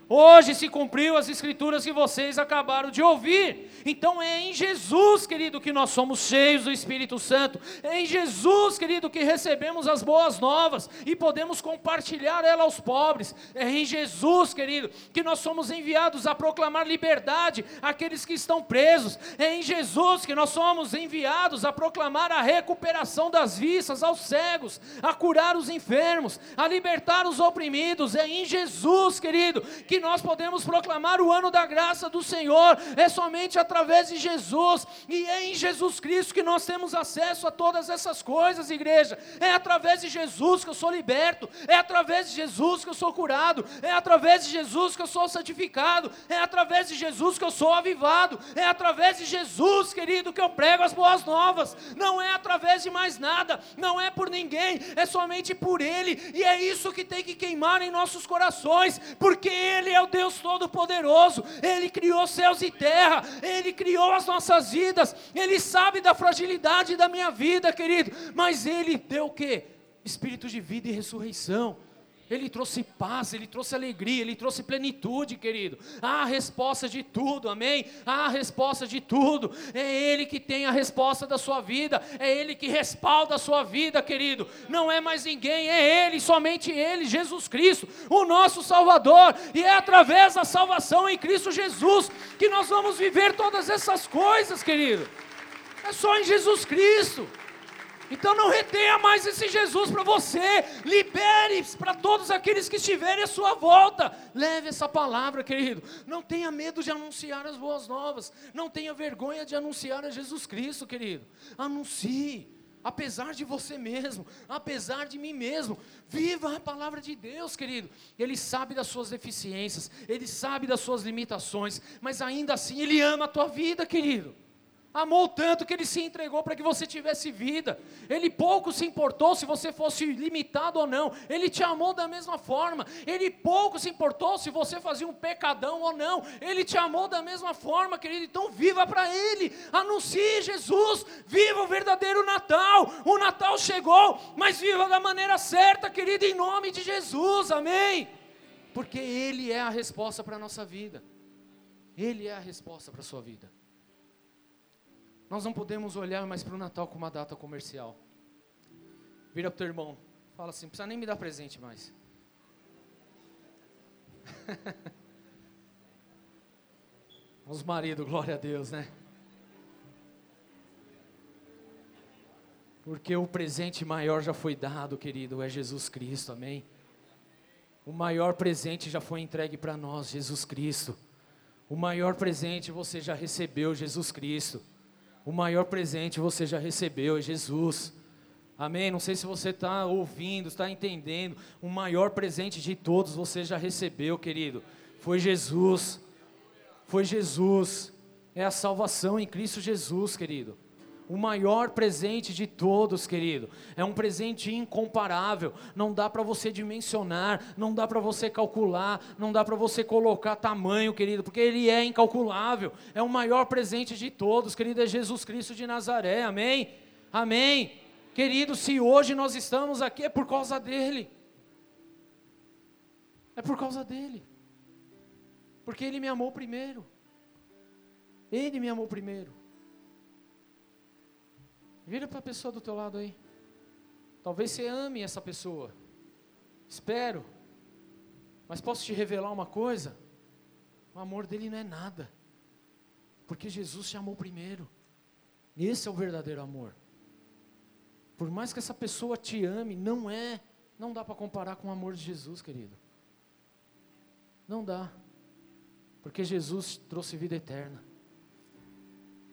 Hoje se cumpriu as escrituras que vocês acabaram de ouvir. Então é em Jesus, querido, que nós somos cheios do Espírito Santo. É em Jesus, querido, que recebemos as boas novas e podemos compartilhar ela aos pobres. É em Jesus, querido, que nós somos enviados a proclamar liberdade àqueles que estão presos. É em Jesus que nós somos enviados a proclamar a recuperação das vistas aos cegos, a curar os enfermos, a libertar os oprimidos. É em Jesus, querido, que que nós podemos proclamar o ano da graça do Senhor, é somente através de Jesus, e é em Jesus Cristo que nós temos acesso a todas essas coisas, igreja. É através de Jesus que eu sou liberto, é através de Jesus que eu sou curado, é através de Jesus que eu sou santificado, é através de Jesus que eu sou avivado, é através de Jesus, querido, que eu prego as boas novas. Não é através de mais nada, não é por ninguém, é somente por Ele, e é isso que tem que queimar em nossos corações, porque Ele ele é o Deus Todo-Poderoso, Ele criou céus e terra, Ele criou as nossas vidas, Ele sabe da fragilidade da minha vida, querido, mas Ele deu o que? Espírito de vida e ressurreição. Ele trouxe paz, Ele trouxe alegria, Ele trouxe plenitude, querido. a resposta de tudo, amém? a resposta de tudo. É Ele que tem a resposta da sua vida, é Ele que respalda a sua vida, querido. Não é mais ninguém, é Ele, somente Ele, Jesus Cristo, o nosso Salvador. E é através da salvação em Cristo Jesus que nós vamos viver todas essas coisas, querido. É só em Jesus Cristo. Então não retenha mais esse Jesus para você. Libere para todos aqueles que estiverem à sua volta. Leve essa palavra, querido. Não tenha medo de anunciar as boas novas. Não tenha vergonha de anunciar a Jesus Cristo, querido. Anuncie. Apesar de você mesmo, apesar de mim mesmo, viva a palavra de Deus, querido. Ele sabe das suas deficiências, ele sabe das suas limitações, mas ainda assim ele ama a tua vida, querido amou tanto que ele se entregou para que você tivesse vida. Ele pouco se importou se você fosse limitado ou não. Ele te amou da mesma forma. Ele pouco se importou se você fazia um pecadão ou não. Ele te amou da mesma forma, querido. Então viva para ele. Anuncie Jesus. Viva o verdadeiro Natal. O Natal chegou, mas viva da maneira certa, querido, em nome de Jesus. Amém. Porque ele é a resposta para a nossa vida. Ele é a resposta para a sua vida. Nós não podemos olhar mais para o Natal como uma data comercial. Vira para o teu irmão, fala assim: não precisa nem me dar presente mais. Os maridos, glória a Deus, né? Porque o presente maior já foi dado, querido, é Jesus Cristo, amém? O maior presente já foi entregue para nós, Jesus Cristo. O maior presente você já recebeu, Jesus Cristo. O maior presente você já recebeu é Jesus. Amém? Não sei se você está ouvindo, está entendendo. O maior presente de todos você já recebeu, querido. Foi Jesus. Foi Jesus. É a salvação em Cristo Jesus, querido. O maior presente de todos, querido. É um presente incomparável. Não dá para você dimensionar, não dá para você calcular, não dá para você colocar tamanho, querido, porque ele é incalculável. É o maior presente de todos, querido, é Jesus Cristo de Nazaré. Amém? Amém. Querido, se hoje nós estamos aqui é por causa dele. É por causa dele. Porque ele me amou primeiro. Ele me amou primeiro. Vira para a pessoa do teu lado aí. Talvez você ame essa pessoa. Espero. Mas posso te revelar uma coisa? O amor dele não é nada. Porque Jesus te amou primeiro. Esse é o verdadeiro amor. Por mais que essa pessoa te ame, não é, não dá para comparar com o amor de Jesus, querido. Não dá. Porque Jesus trouxe vida eterna.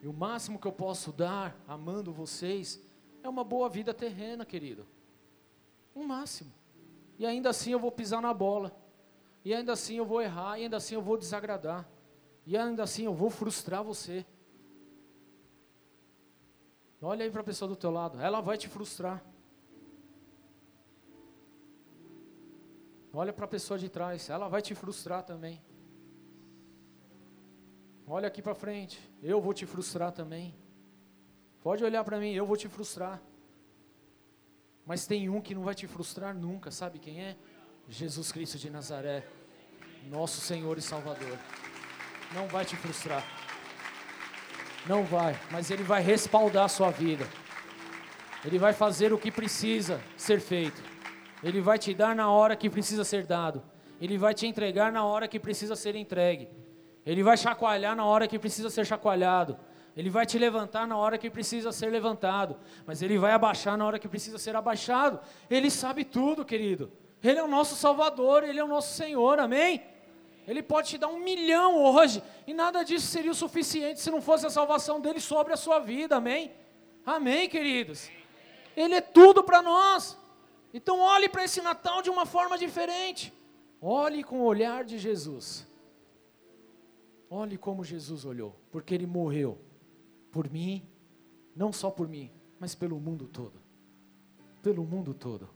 E o máximo que eu posso dar, amando vocês, é uma boa vida terrena, querido. Um máximo. E ainda assim eu vou pisar na bola. E ainda assim eu vou errar, e ainda assim eu vou desagradar. E ainda assim eu vou frustrar você. Olha aí para a pessoa do teu lado, ela vai te frustrar. Olha para a pessoa de trás, ela vai te frustrar também. Olha aqui para frente, eu vou te frustrar também. Pode olhar para mim, eu vou te frustrar. Mas tem um que não vai te frustrar nunca, sabe quem é? Jesus Cristo de Nazaré, nosso Senhor e Salvador. Não vai te frustrar. Não vai, mas Ele vai respaldar a sua vida. Ele vai fazer o que precisa ser feito. Ele vai te dar na hora que precisa ser dado. Ele vai te entregar na hora que precisa ser entregue. Ele vai chacoalhar na hora que precisa ser chacoalhado. Ele vai te levantar na hora que precisa ser levantado. Mas Ele vai abaixar na hora que precisa ser abaixado. Ele sabe tudo, querido. Ele é o nosso Salvador, Ele é o nosso Senhor, amém? Ele pode te dar um milhão hoje, e nada disso seria o suficiente se não fosse a salvação dele sobre a sua vida, amém? Amém, queridos? Ele é tudo para nós. Então olhe para esse Natal de uma forma diferente. Olhe com o olhar de Jesus. Olhe como Jesus olhou, porque ele morreu por mim, não só por mim, mas pelo mundo todo. Pelo mundo todo.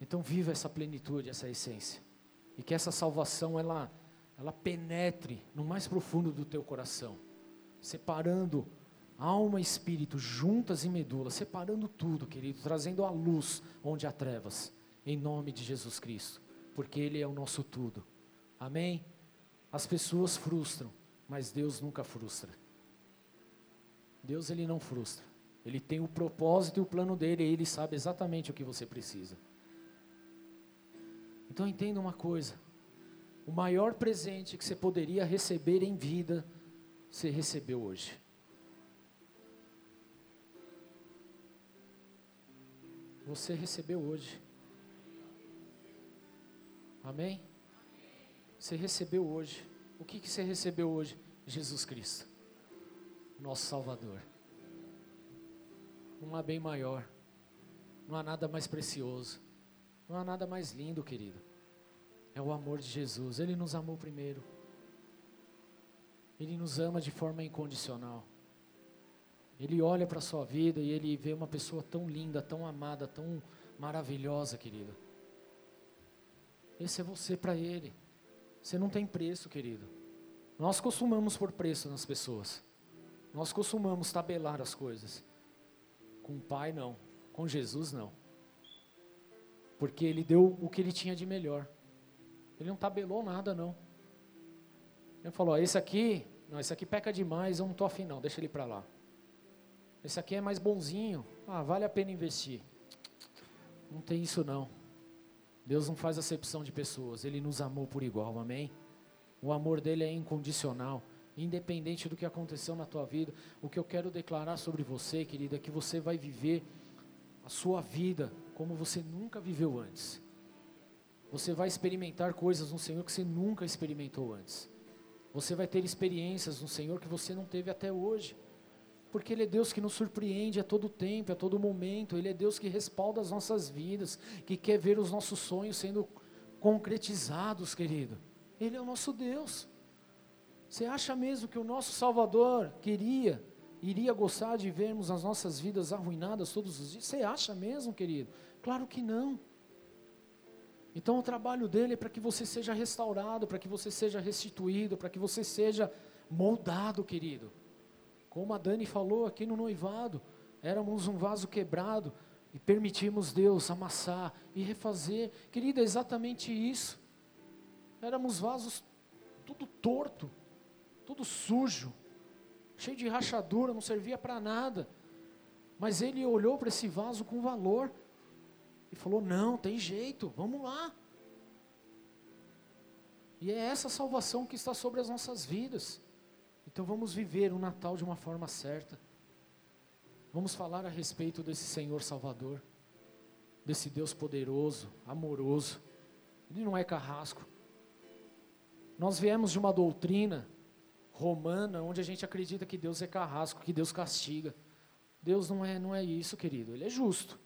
Então viva essa plenitude, essa essência e que essa salvação ela ela penetre no mais profundo do teu coração, separando alma e espírito juntas em medula, separando tudo, querido, trazendo a luz onde há trevas, em nome de Jesus Cristo, porque ele é o nosso tudo. Amém? As pessoas frustram, mas Deus nunca frustra. Deus ele não frustra. Ele tem o propósito e o plano dele, e ele sabe exatamente o que você precisa. Então entenda uma coisa: o maior presente que você poderia receber em vida, você recebeu hoje. Você recebeu hoje. Amém? Você recebeu hoje. O que, que você recebeu hoje? Jesus Cristo, nosso Salvador. Não há bem maior, não há nada mais precioso. Não há nada mais lindo, querido. É o amor de Jesus. Ele nos amou primeiro. Ele nos ama de forma incondicional. Ele olha para a sua vida e ele vê uma pessoa tão linda, tão amada, tão maravilhosa, querido. Esse é você para ele. Você não tem preço, querido. Nós costumamos pôr preço nas pessoas. Nós costumamos tabelar as coisas. Com o Pai, não. Com Jesus, não porque ele deu o que ele tinha de melhor. Ele não tabelou nada, não. Ele falou: esse aqui, não, esse aqui peca demais, eu não estou afim, não, deixa ele para lá. Esse aqui é mais bonzinho, ah, vale a pena investir. Não tem isso, não. Deus não faz acepção de pessoas, Ele nos amou por igual, amém? O amor dele é incondicional, independente do que aconteceu na tua vida. O que eu quero declarar sobre você, querida, é que você vai viver a sua vida como você nunca viveu antes. Você vai experimentar coisas no Senhor que você nunca experimentou antes. Você vai ter experiências no Senhor que você não teve até hoje. Porque Ele é Deus que nos surpreende a todo tempo, a todo momento. Ele é Deus que respalda as nossas vidas, que quer ver os nossos sonhos sendo concretizados, querido. Ele é o nosso Deus. Você acha mesmo que o nosso Salvador queria, iria gostar de vermos as nossas vidas arruinadas todos os dias? Você acha mesmo, querido? Claro que não. Então o trabalho dele é para que você seja restaurado, para que você seja restituído, para que você seja moldado, querido. Como a Dani falou aqui no noivado, éramos um vaso quebrado e permitimos Deus amassar e refazer. Querido, é exatamente isso. Éramos vasos tudo torto, tudo sujo, cheio de rachadura, não servia para nada. Mas ele olhou para esse vaso com valor e falou: Não, tem jeito, vamos lá. E é essa salvação que está sobre as nossas vidas. Então vamos viver o Natal de uma forma certa. Vamos falar a respeito desse Senhor Salvador, desse Deus poderoso, amoroso. Ele não é carrasco. Nós viemos de uma doutrina romana onde a gente acredita que Deus é carrasco, que Deus castiga. Deus não é, não é isso, querido. Ele é justo,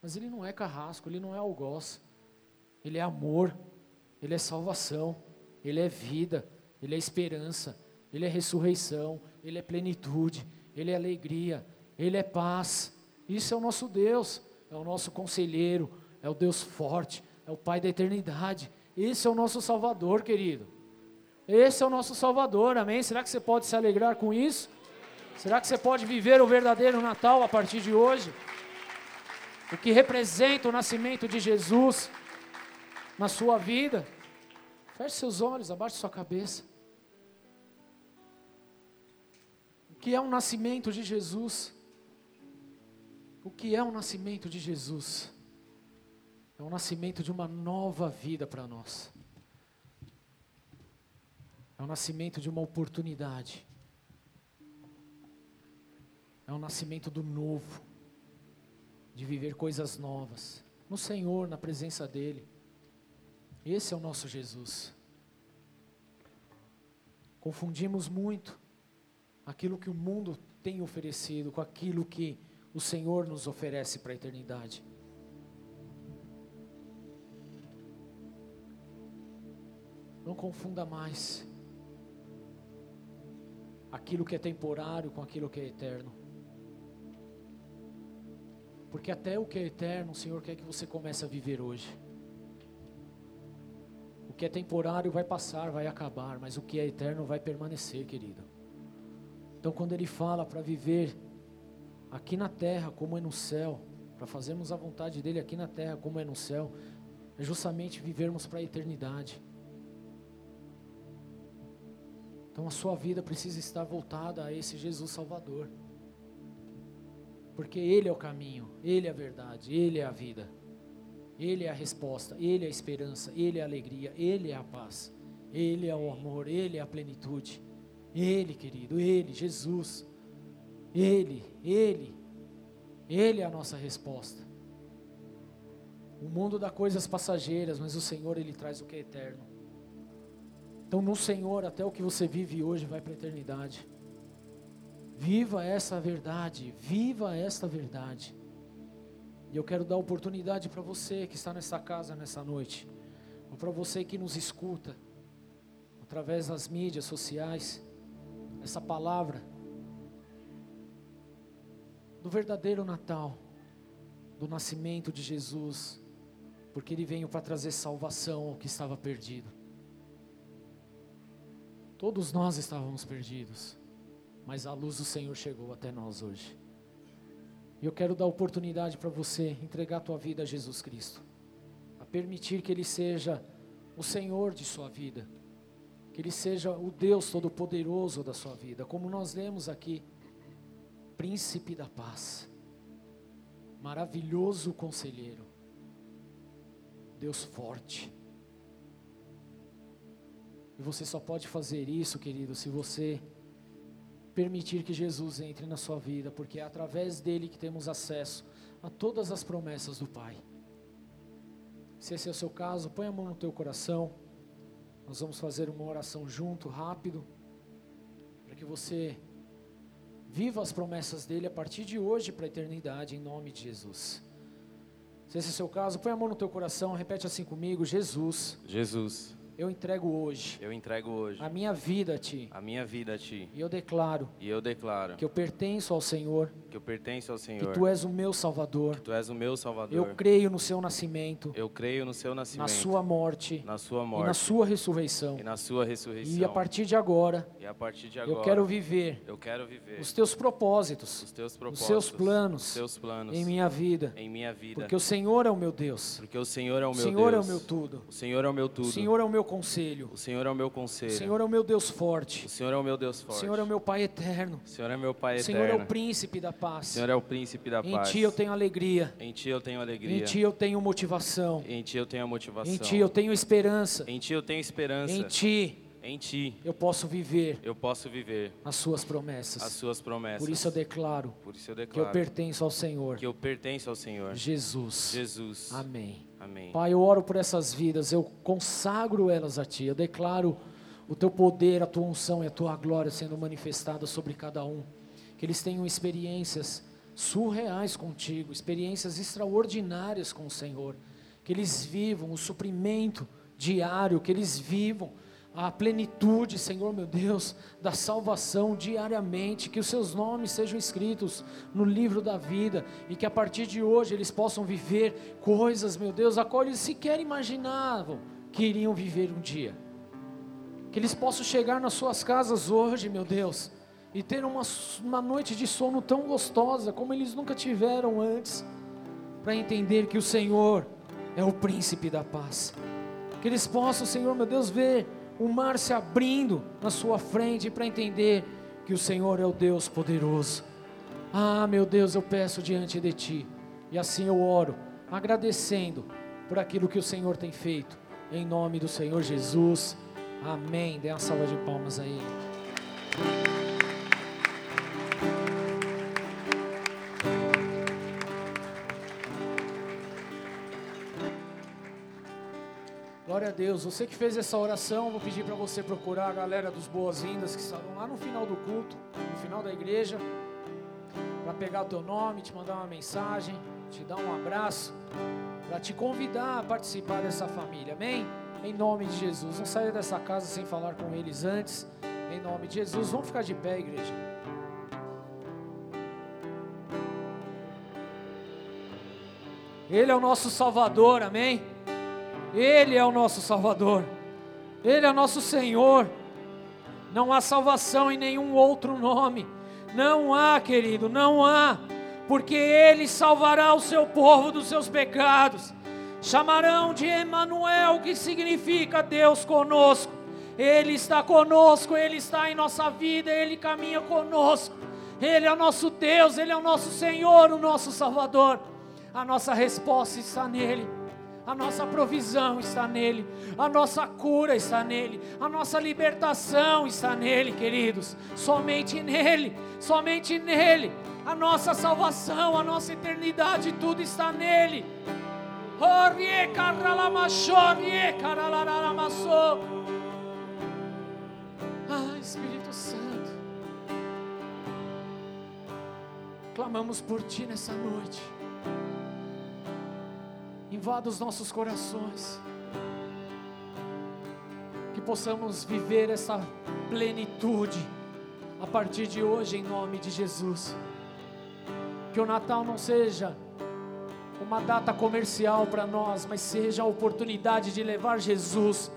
mas ele não é carrasco, ele não é algoz. Ele é amor, ele é salvação, ele é vida, ele é esperança, ele é ressurreição, ele é plenitude, ele é alegria, ele é paz. Isso é o nosso Deus, é o nosso conselheiro, é o Deus forte, é o Pai da eternidade. Esse é o nosso Salvador, querido. Esse é o nosso Salvador, amém? Será que você pode se alegrar com isso? Será que você pode viver o verdadeiro Natal a partir de hoje? O que representa o nascimento de Jesus na sua vida? Feche seus olhos, abaixe sua cabeça. Que é o nascimento de Jesus? O que é o nascimento de Jesus? É o nascimento de uma nova vida para nós. É o nascimento de uma oportunidade. É o nascimento do novo, de viver coisas novas, no Senhor, na presença dEle. Esse é o nosso Jesus. Confundimos muito aquilo que o mundo tem oferecido com aquilo que o Senhor nos oferece para a eternidade. Não confunda mais aquilo que é temporário com aquilo que é eterno. Porque até o que é eterno, o Senhor quer que você comece a viver hoje. O que é temporário vai passar, vai acabar, mas o que é eterno vai permanecer, querido. Então, quando Ele fala para viver aqui na terra como é no céu, para fazermos a vontade dEle aqui na terra como é no céu, é justamente vivermos para a eternidade. Então a sua vida precisa estar voltada a esse Jesus Salvador. Porque Ele é o caminho, Ele é a verdade, Ele é a vida. Ele é a resposta, Ele é a esperança, Ele é a alegria, Ele é a paz, Ele é o amor, Ele é a plenitude. Ele, querido, Ele, Jesus. Ele, Ele, Ele é a nossa resposta. O mundo dá coisas passageiras, mas o Senhor, Ele traz o que é eterno. Então, no Senhor, até o que você vive hoje vai para a eternidade. Viva essa verdade, viva esta verdade. E eu quero dar oportunidade para você que está nessa casa nessa noite, ou para você que nos escuta, através das mídias sociais, essa palavra do verdadeiro Natal, do nascimento de Jesus, porque Ele veio para trazer salvação ao que estava perdido. Todos nós estávamos perdidos, mas a luz do Senhor chegou até nós hoje. E eu quero dar oportunidade para você entregar a tua vida a Jesus Cristo, a permitir que Ele seja o Senhor de sua vida, que Ele seja o Deus Todo-Poderoso da sua vida, como nós lemos aqui, Príncipe da Paz, maravilhoso conselheiro, Deus forte, e você só pode fazer isso, querido, se você permitir que Jesus entre na sua vida, porque é através dele que temos acesso a todas as promessas do Pai. Se esse é o seu caso, põe a mão no teu coração. Nós vamos fazer uma oração junto, rápido, para que você Viva as promessas dele a partir de hoje para a eternidade, em nome de Jesus. Se esse é o seu caso, põe a mão no teu coração, repete assim comigo: Jesus, Jesus, eu entrego hoje eu entrego hoje a minha vida a ti. a minha vida a ti E eu declaro e eu declaro que eu pertenço ao Senhor, que eu pertenço ao que Senhor, tu és o meu Salvador. tu és o meu Salvador. Eu creio no seu nascimento, Eu creio no seu nascimento, na sua morte na sua e morte na sua ressurreição. e na sua ressurreição. E a partir de agora, E a partir de agora, eu quero viver eu quero viver os teus propósitos os teus os propósitos, seus planos os teus planos em minha vida, em minha vida, porque o Senhor é o meu Deus. porque o Senhor é o meu Senhor é o Deus. meu tudo. O Senhor é o meu tudo. O Senhor é o meu conselho. O Senhor é o meu O conselho. Senhor é o meu Deus forte. O Senhor é o meu Deus O forte. Senhor é o meu Pai eterno. O Senhor é meu Pai O eterno. Senhor é o príncipe da O paz. Senhor é o príncipe da Em paz. ti eu tenho alegria. Em ti eu tenho alegria. Em ti eu tenho motivação. Em ti eu tenho motivação. Em ti eu tenho esperança. Em ti eu tenho esperança. Em ti Em ti eu posso viver eu posso viver as suas as promessas. suas promessas. Por isso eu declaro Por isso eu que eu declaro pertenço ao Senhor. que eu pertenço ao Senhor. Jesus. Jesus. Amém. Amém. Pai, eu oro por essas vidas, eu consagro elas a Ti, eu declaro o Teu poder, a Tua unção e a Tua glória sendo manifestada sobre cada um. Que eles tenham experiências surreais contigo, experiências extraordinárias com o Senhor. Que eles vivam o suprimento diário, que eles vivam a plenitude, Senhor meu Deus, da salvação diariamente, que os seus nomes sejam escritos no livro da vida e que a partir de hoje eles possam viver coisas, meu Deus, a qual eles sequer imaginavam que iriam viver um dia. Que eles possam chegar nas suas casas hoje, meu Deus, e ter uma, uma noite de sono tão gostosa como eles nunca tiveram antes, para entender que o Senhor é o príncipe da paz. Que eles possam, Senhor meu Deus, ver o mar se abrindo na sua frente para entender que o Senhor é o Deus poderoso. Ah, meu Deus, eu peço diante de Ti, e assim eu oro, agradecendo por aquilo que o Senhor tem feito, em nome do Senhor Jesus. Amém. Dê uma salva de palmas aí. Deus. Você que fez essa oração, vou pedir para você procurar a galera dos boas-vindas que estavam lá no final do culto, no final da igreja, para pegar o teu nome, te mandar uma mensagem, te dar um abraço, para te convidar a participar dessa família. Amém? Em nome de Jesus. Não saia dessa casa sem falar com eles antes. Em nome de Jesus. Vamos ficar de pé, igreja. Ele é o nosso Salvador, amém? Ele é o nosso Salvador, Ele é o nosso Senhor. Não há salvação em nenhum outro nome, não há, querido, não há, porque Ele salvará o seu povo dos seus pecados. Chamarão de Emanuel, que significa Deus conosco. Ele está conosco, Ele está em nossa vida, Ele caminha conosco. Ele é o nosso Deus, Ele é o nosso Senhor, o nosso Salvador. A nossa resposta está nele. A nossa provisão está nele, a nossa cura está nele, a nossa libertação está nele, queridos. Somente nele, somente nele. A nossa salvação, a nossa eternidade, tudo está nele. Ah, Espírito Santo, clamamos por Ti nessa noite. Invada os nossos corações, que possamos viver essa plenitude a partir de hoje, em nome de Jesus. Que o Natal não seja uma data comercial para nós, mas seja a oportunidade de levar Jesus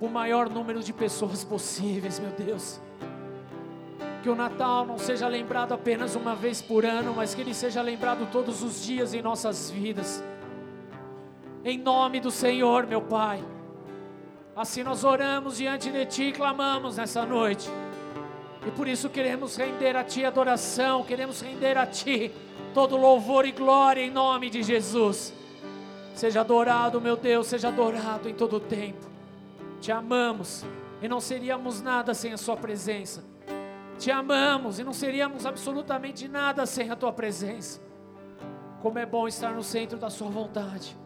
o maior número de pessoas possíveis, meu Deus. Que o Natal não seja lembrado apenas uma vez por ano, mas que ele seja lembrado todos os dias em nossas vidas. Em nome do Senhor, meu Pai. Assim nós oramos diante de Ti e clamamos nessa noite. E por isso queremos render a Ti adoração, queremos render a Ti todo louvor e glória em nome de Jesus. Seja adorado, meu Deus, seja adorado em todo o tempo. Te amamos e não seríamos nada sem a Sua presença. Te amamos e não seríamos absolutamente nada sem a Tua presença. Como é bom estar no centro da Sua vontade.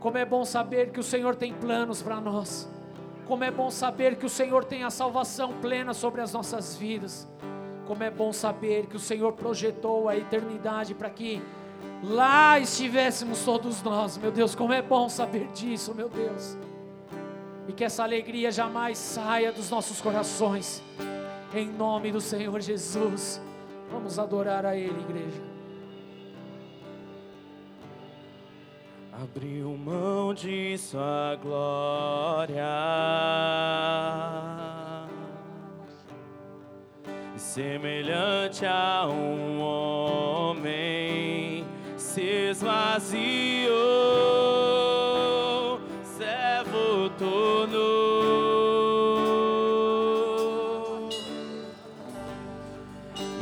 Como é bom saber que o Senhor tem planos para nós. Como é bom saber que o Senhor tem a salvação plena sobre as nossas vidas. como é bom saber que o Senhor projetou a eternidade para que lá estivéssemos todos nós, meu Deus, como é bom saber disso, meu Deus. E que essa alegria jamais saia dos nossos corações, em nome do Senhor Jesus. Vamos adorar a Ele, igreja. Abriu mão de sua glória, semelhante a um homem, se esvaziou, servo tornou,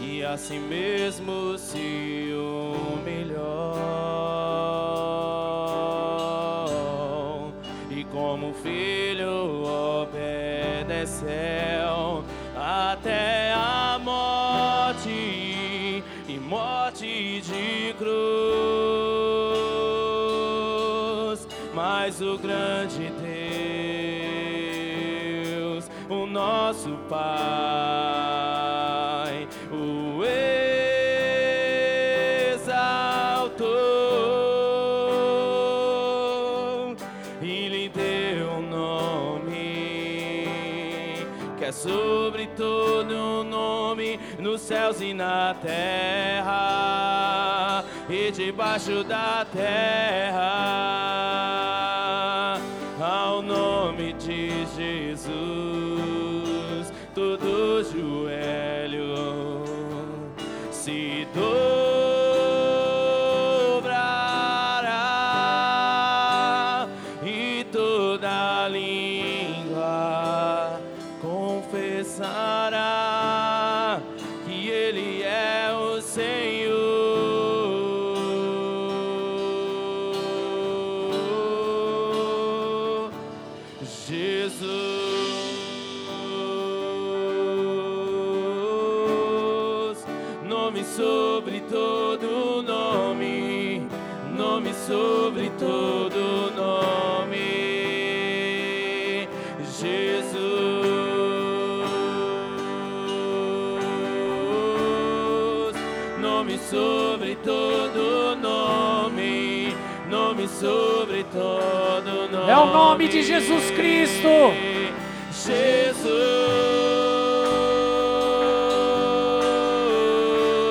e assim mesmo se nosso Pai, o exaltou e lhe deu um nome que é sobre todo nome nos céus e na terra e debaixo da terra sobre todo nome. É o nome de Jesus Cristo. Jesus.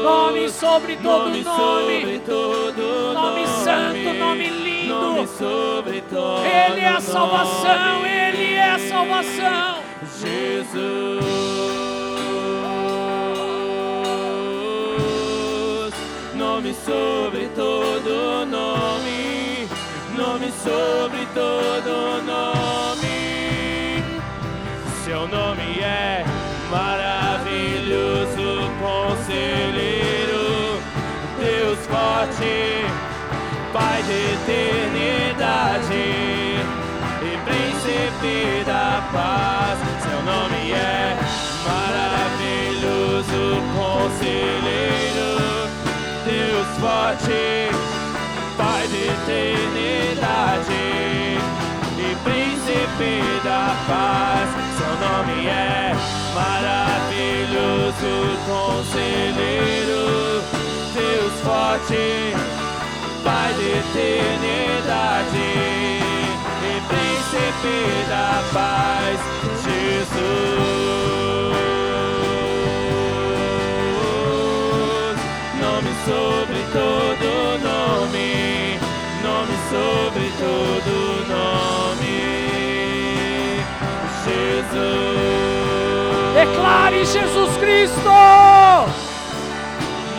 Nome sobre todo Nome nome. sobre todo Nome santo, nome lindo. Nome sobre todo Ele é a salvação, nome. Ele é a salvação. Jesus, nome sobre sobre todo nome. Seu nome é maravilhoso, conselheiro, Deus forte, Pai de eternidade e príncipe da paz. Seu nome é maravilhoso, conselheiro, Deus forte, Pai de eternidade príncipe da paz. Seu nome é maravilhoso, conselheiro, Deus forte, Pai de eternidade e príncipe da paz, Jesus. Jesus. Declare Jesus Cristo.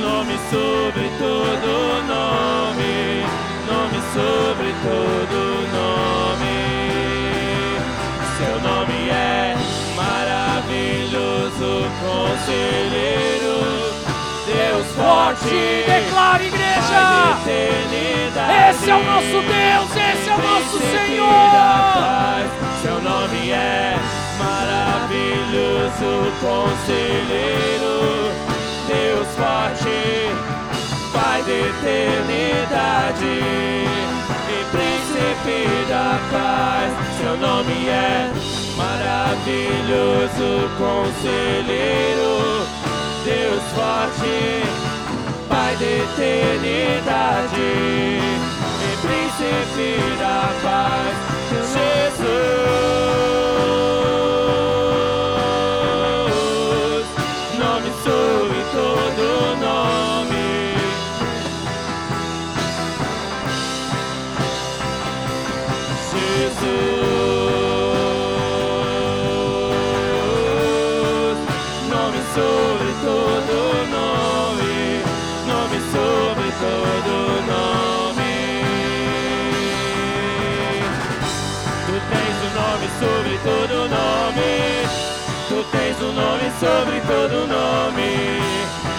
Nome sobre todo nome, nome sobre todo nome. Seu nome é maravilhoso, conselheiro, Deus Forte, declare igreja. Esse é o nosso Deus, esse é o nosso Senhor. Seu nome é maravilhoso, conselheiro, Deus forte, Pai de eternidade e príncipe da paz. Seu nome é maravilhoso, conselheiro, Deus forte, Pai da eternidade, e príncipe da paz, Jesus, sobre todo nome.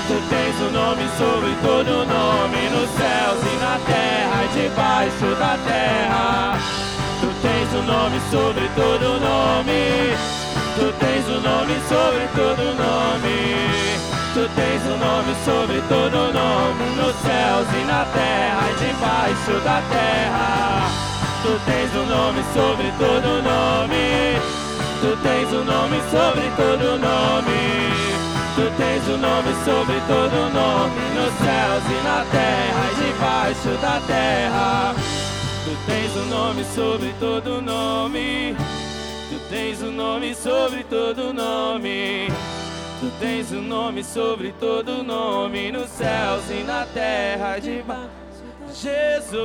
Tu tens o nome sobre todo nome, nos céus e na terra, e debaixo da terra. Tu tens o nome sobre todo nome. Tu tens o nome sobre todo nome. Tu tens o nome sobre todo nome. Nos céus e na terra e debaixo da terra. Tu tens o nome sobre todo nome. Tu tens o nome sobre todo nome. Tu tens o nome sobre todo nome. Nos céus e na terra e debaixo da terra. Tu tens o nome sobre todo nome. Tu tens o nome sobre todo nome. Tu tens o nome sobre todo nome. Nos céus e na terra de Jesus.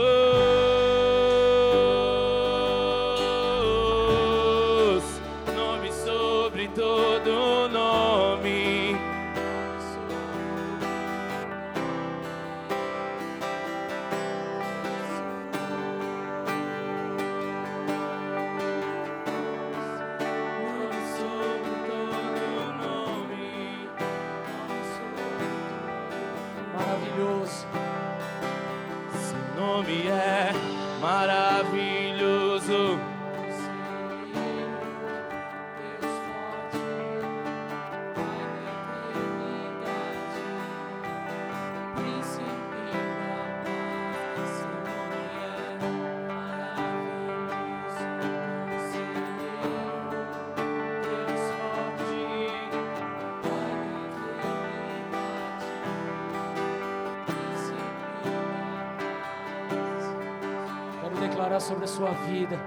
Sobre a sua vida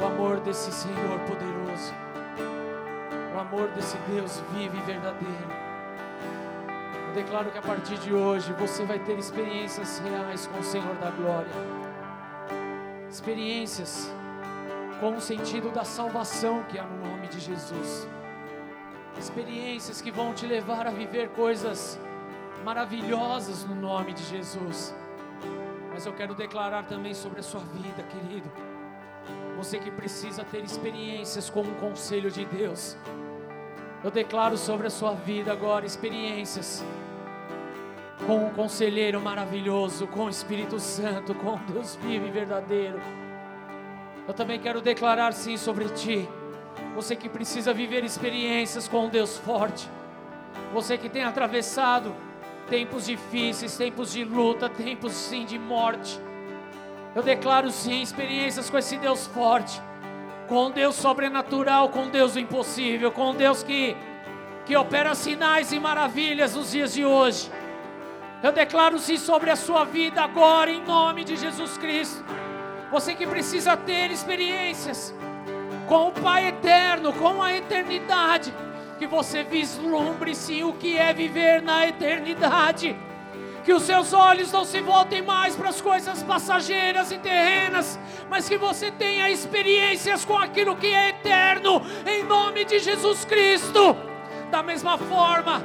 o amor desse Senhor poderoso, o amor desse Deus vivo e verdadeiro. Eu declaro que a partir de hoje você vai ter experiências reais com o Senhor da glória, experiências com o sentido da salvação que há no nome de Jesus, experiências que vão te levar a viver coisas maravilhosas no nome de Jesus. Mas eu quero declarar também sobre a sua vida, querido. Você que precisa ter experiências com o conselho de Deus. Eu declaro sobre a sua vida agora experiências com um conselheiro maravilhoso, com o Espírito Santo, com Deus vivo e verdadeiro. Eu também quero declarar sim sobre ti. Você que precisa viver experiências com um Deus forte. Você que tem atravessado tempos difíceis, tempos de luta, tempos sim de morte. Eu declaro sim experiências com esse Deus forte, com Deus sobrenatural, com Deus do impossível, com Deus que, que opera sinais e maravilhas nos dias de hoje. Eu declaro sim sobre a sua vida agora, em nome de Jesus Cristo. Você que precisa ter experiências com o Pai eterno, com a eternidade que você vislumbre sim o que é viver na eternidade. Que os seus olhos não se voltem mais para as coisas passageiras e terrenas, mas que você tenha experiências com aquilo que é eterno, em nome de Jesus Cristo. Da mesma forma,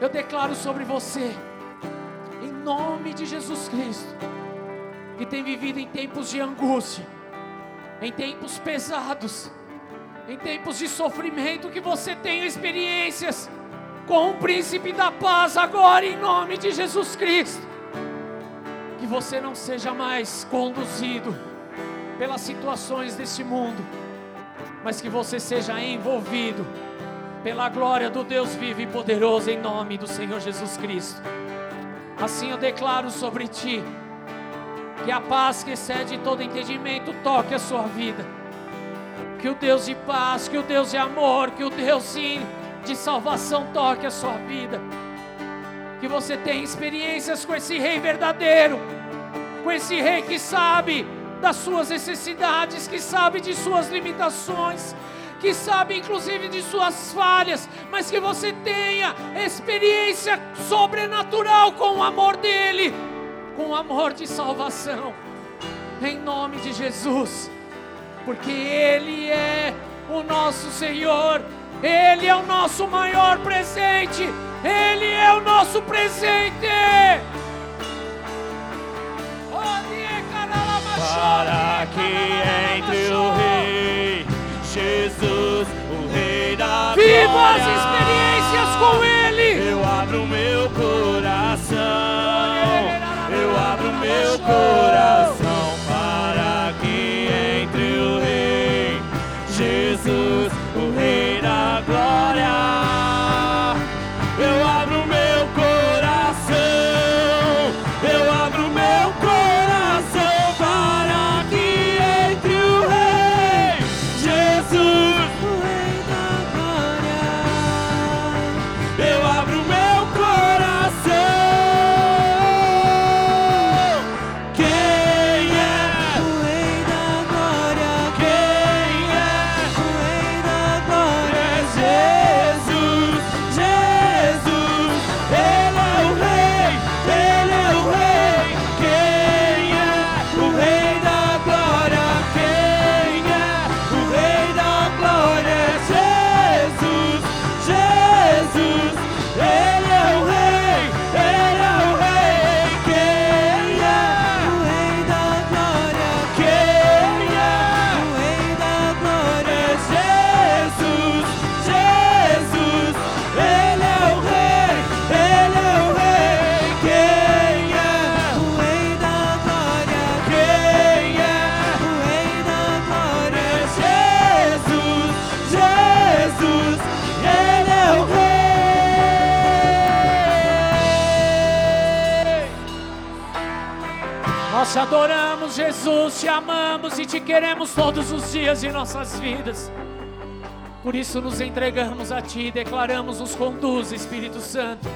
eu declaro sobre você, em nome de Jesus Cristo, que tem vivido em tempos de angústia, em tempos pesados, em tempos de sofrimento, que você tenha experiências com o príncipe da paz agora, em nome de Jesus Cristo. Que você não seja mais conduzido pelas situações deste mundo, mas que você seja envolvido pela glória do Deus vivo e poderoso, em nome do Senhor Jesus Cristo. Assim eu declaro sobre ti, que a paz que excede todo entendimento toque a sua vida que o Deus de paz, que o Deus de amor, que o Deus sim de salvação toque a sua vida. Que você tenha experiências com esse Rei verdadeiro, com esse Rei que sabe das suas necessidades, que sabe de suas limitações, que sabe inclusive de suas falhas, mas que você tenha experiência sobrenatural com o amor dele, com o amor de salvação, em nome de Jesus, porque Ele é o nosso Senhor, Ele é o nosso maior presente, Ele é o nosso presente. Para que entre o Rei Jesus, o Rei da Viva glória. as experiências com Ele. Eu abro meu coração, eu abro meu coração Jesus, te amamos e te queremos todos os dias de nossas vidas. Por isso nos entregamos a Ti, declaramos, nos conduza, Espírito Santo,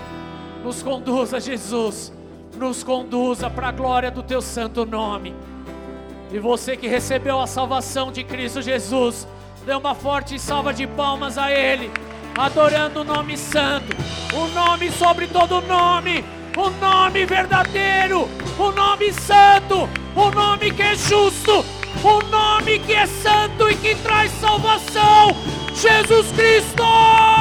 nos conduza, Jesus, nos conduza para a glória do Teu santo nome. E você que recebeu a salvação de Cristo Jesus, dê uma forte salva de palmas a Ele, adorando o nome santo, o nome sobre todo nome, o nome verdadeiro, o nome santo, o nome que é justo, o nome que é santo e que traz salvação, Jesus Cristo!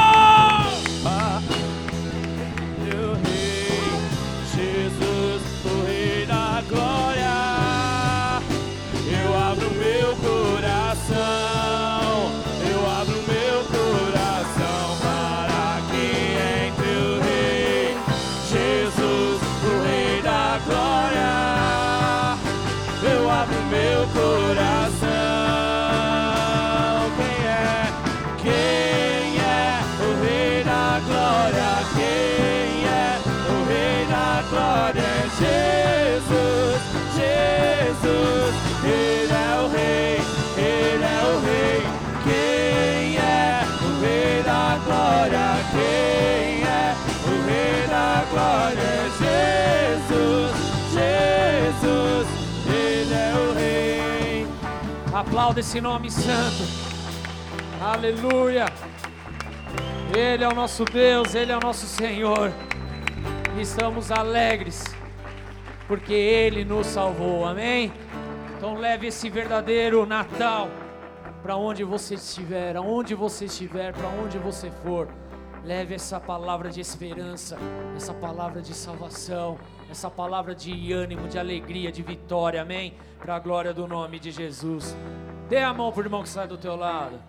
Aplauda esse nome santo. Aleluia. Ele é o nosso Deus, Ele é o nosso Senhor. Estamos alegres porque Ele nos salvou. Amém? Então leve esse verdadeiro Natal para onde você estiver, aonde você estiver, para onde você for. Leve essa palavra de esperança, essa palavra de salvação, essa palavra de ânimo, de alegria, de vitória, amém? Para a glória do nome de Jesus. Dê a mão para o irmão que está do teu lado.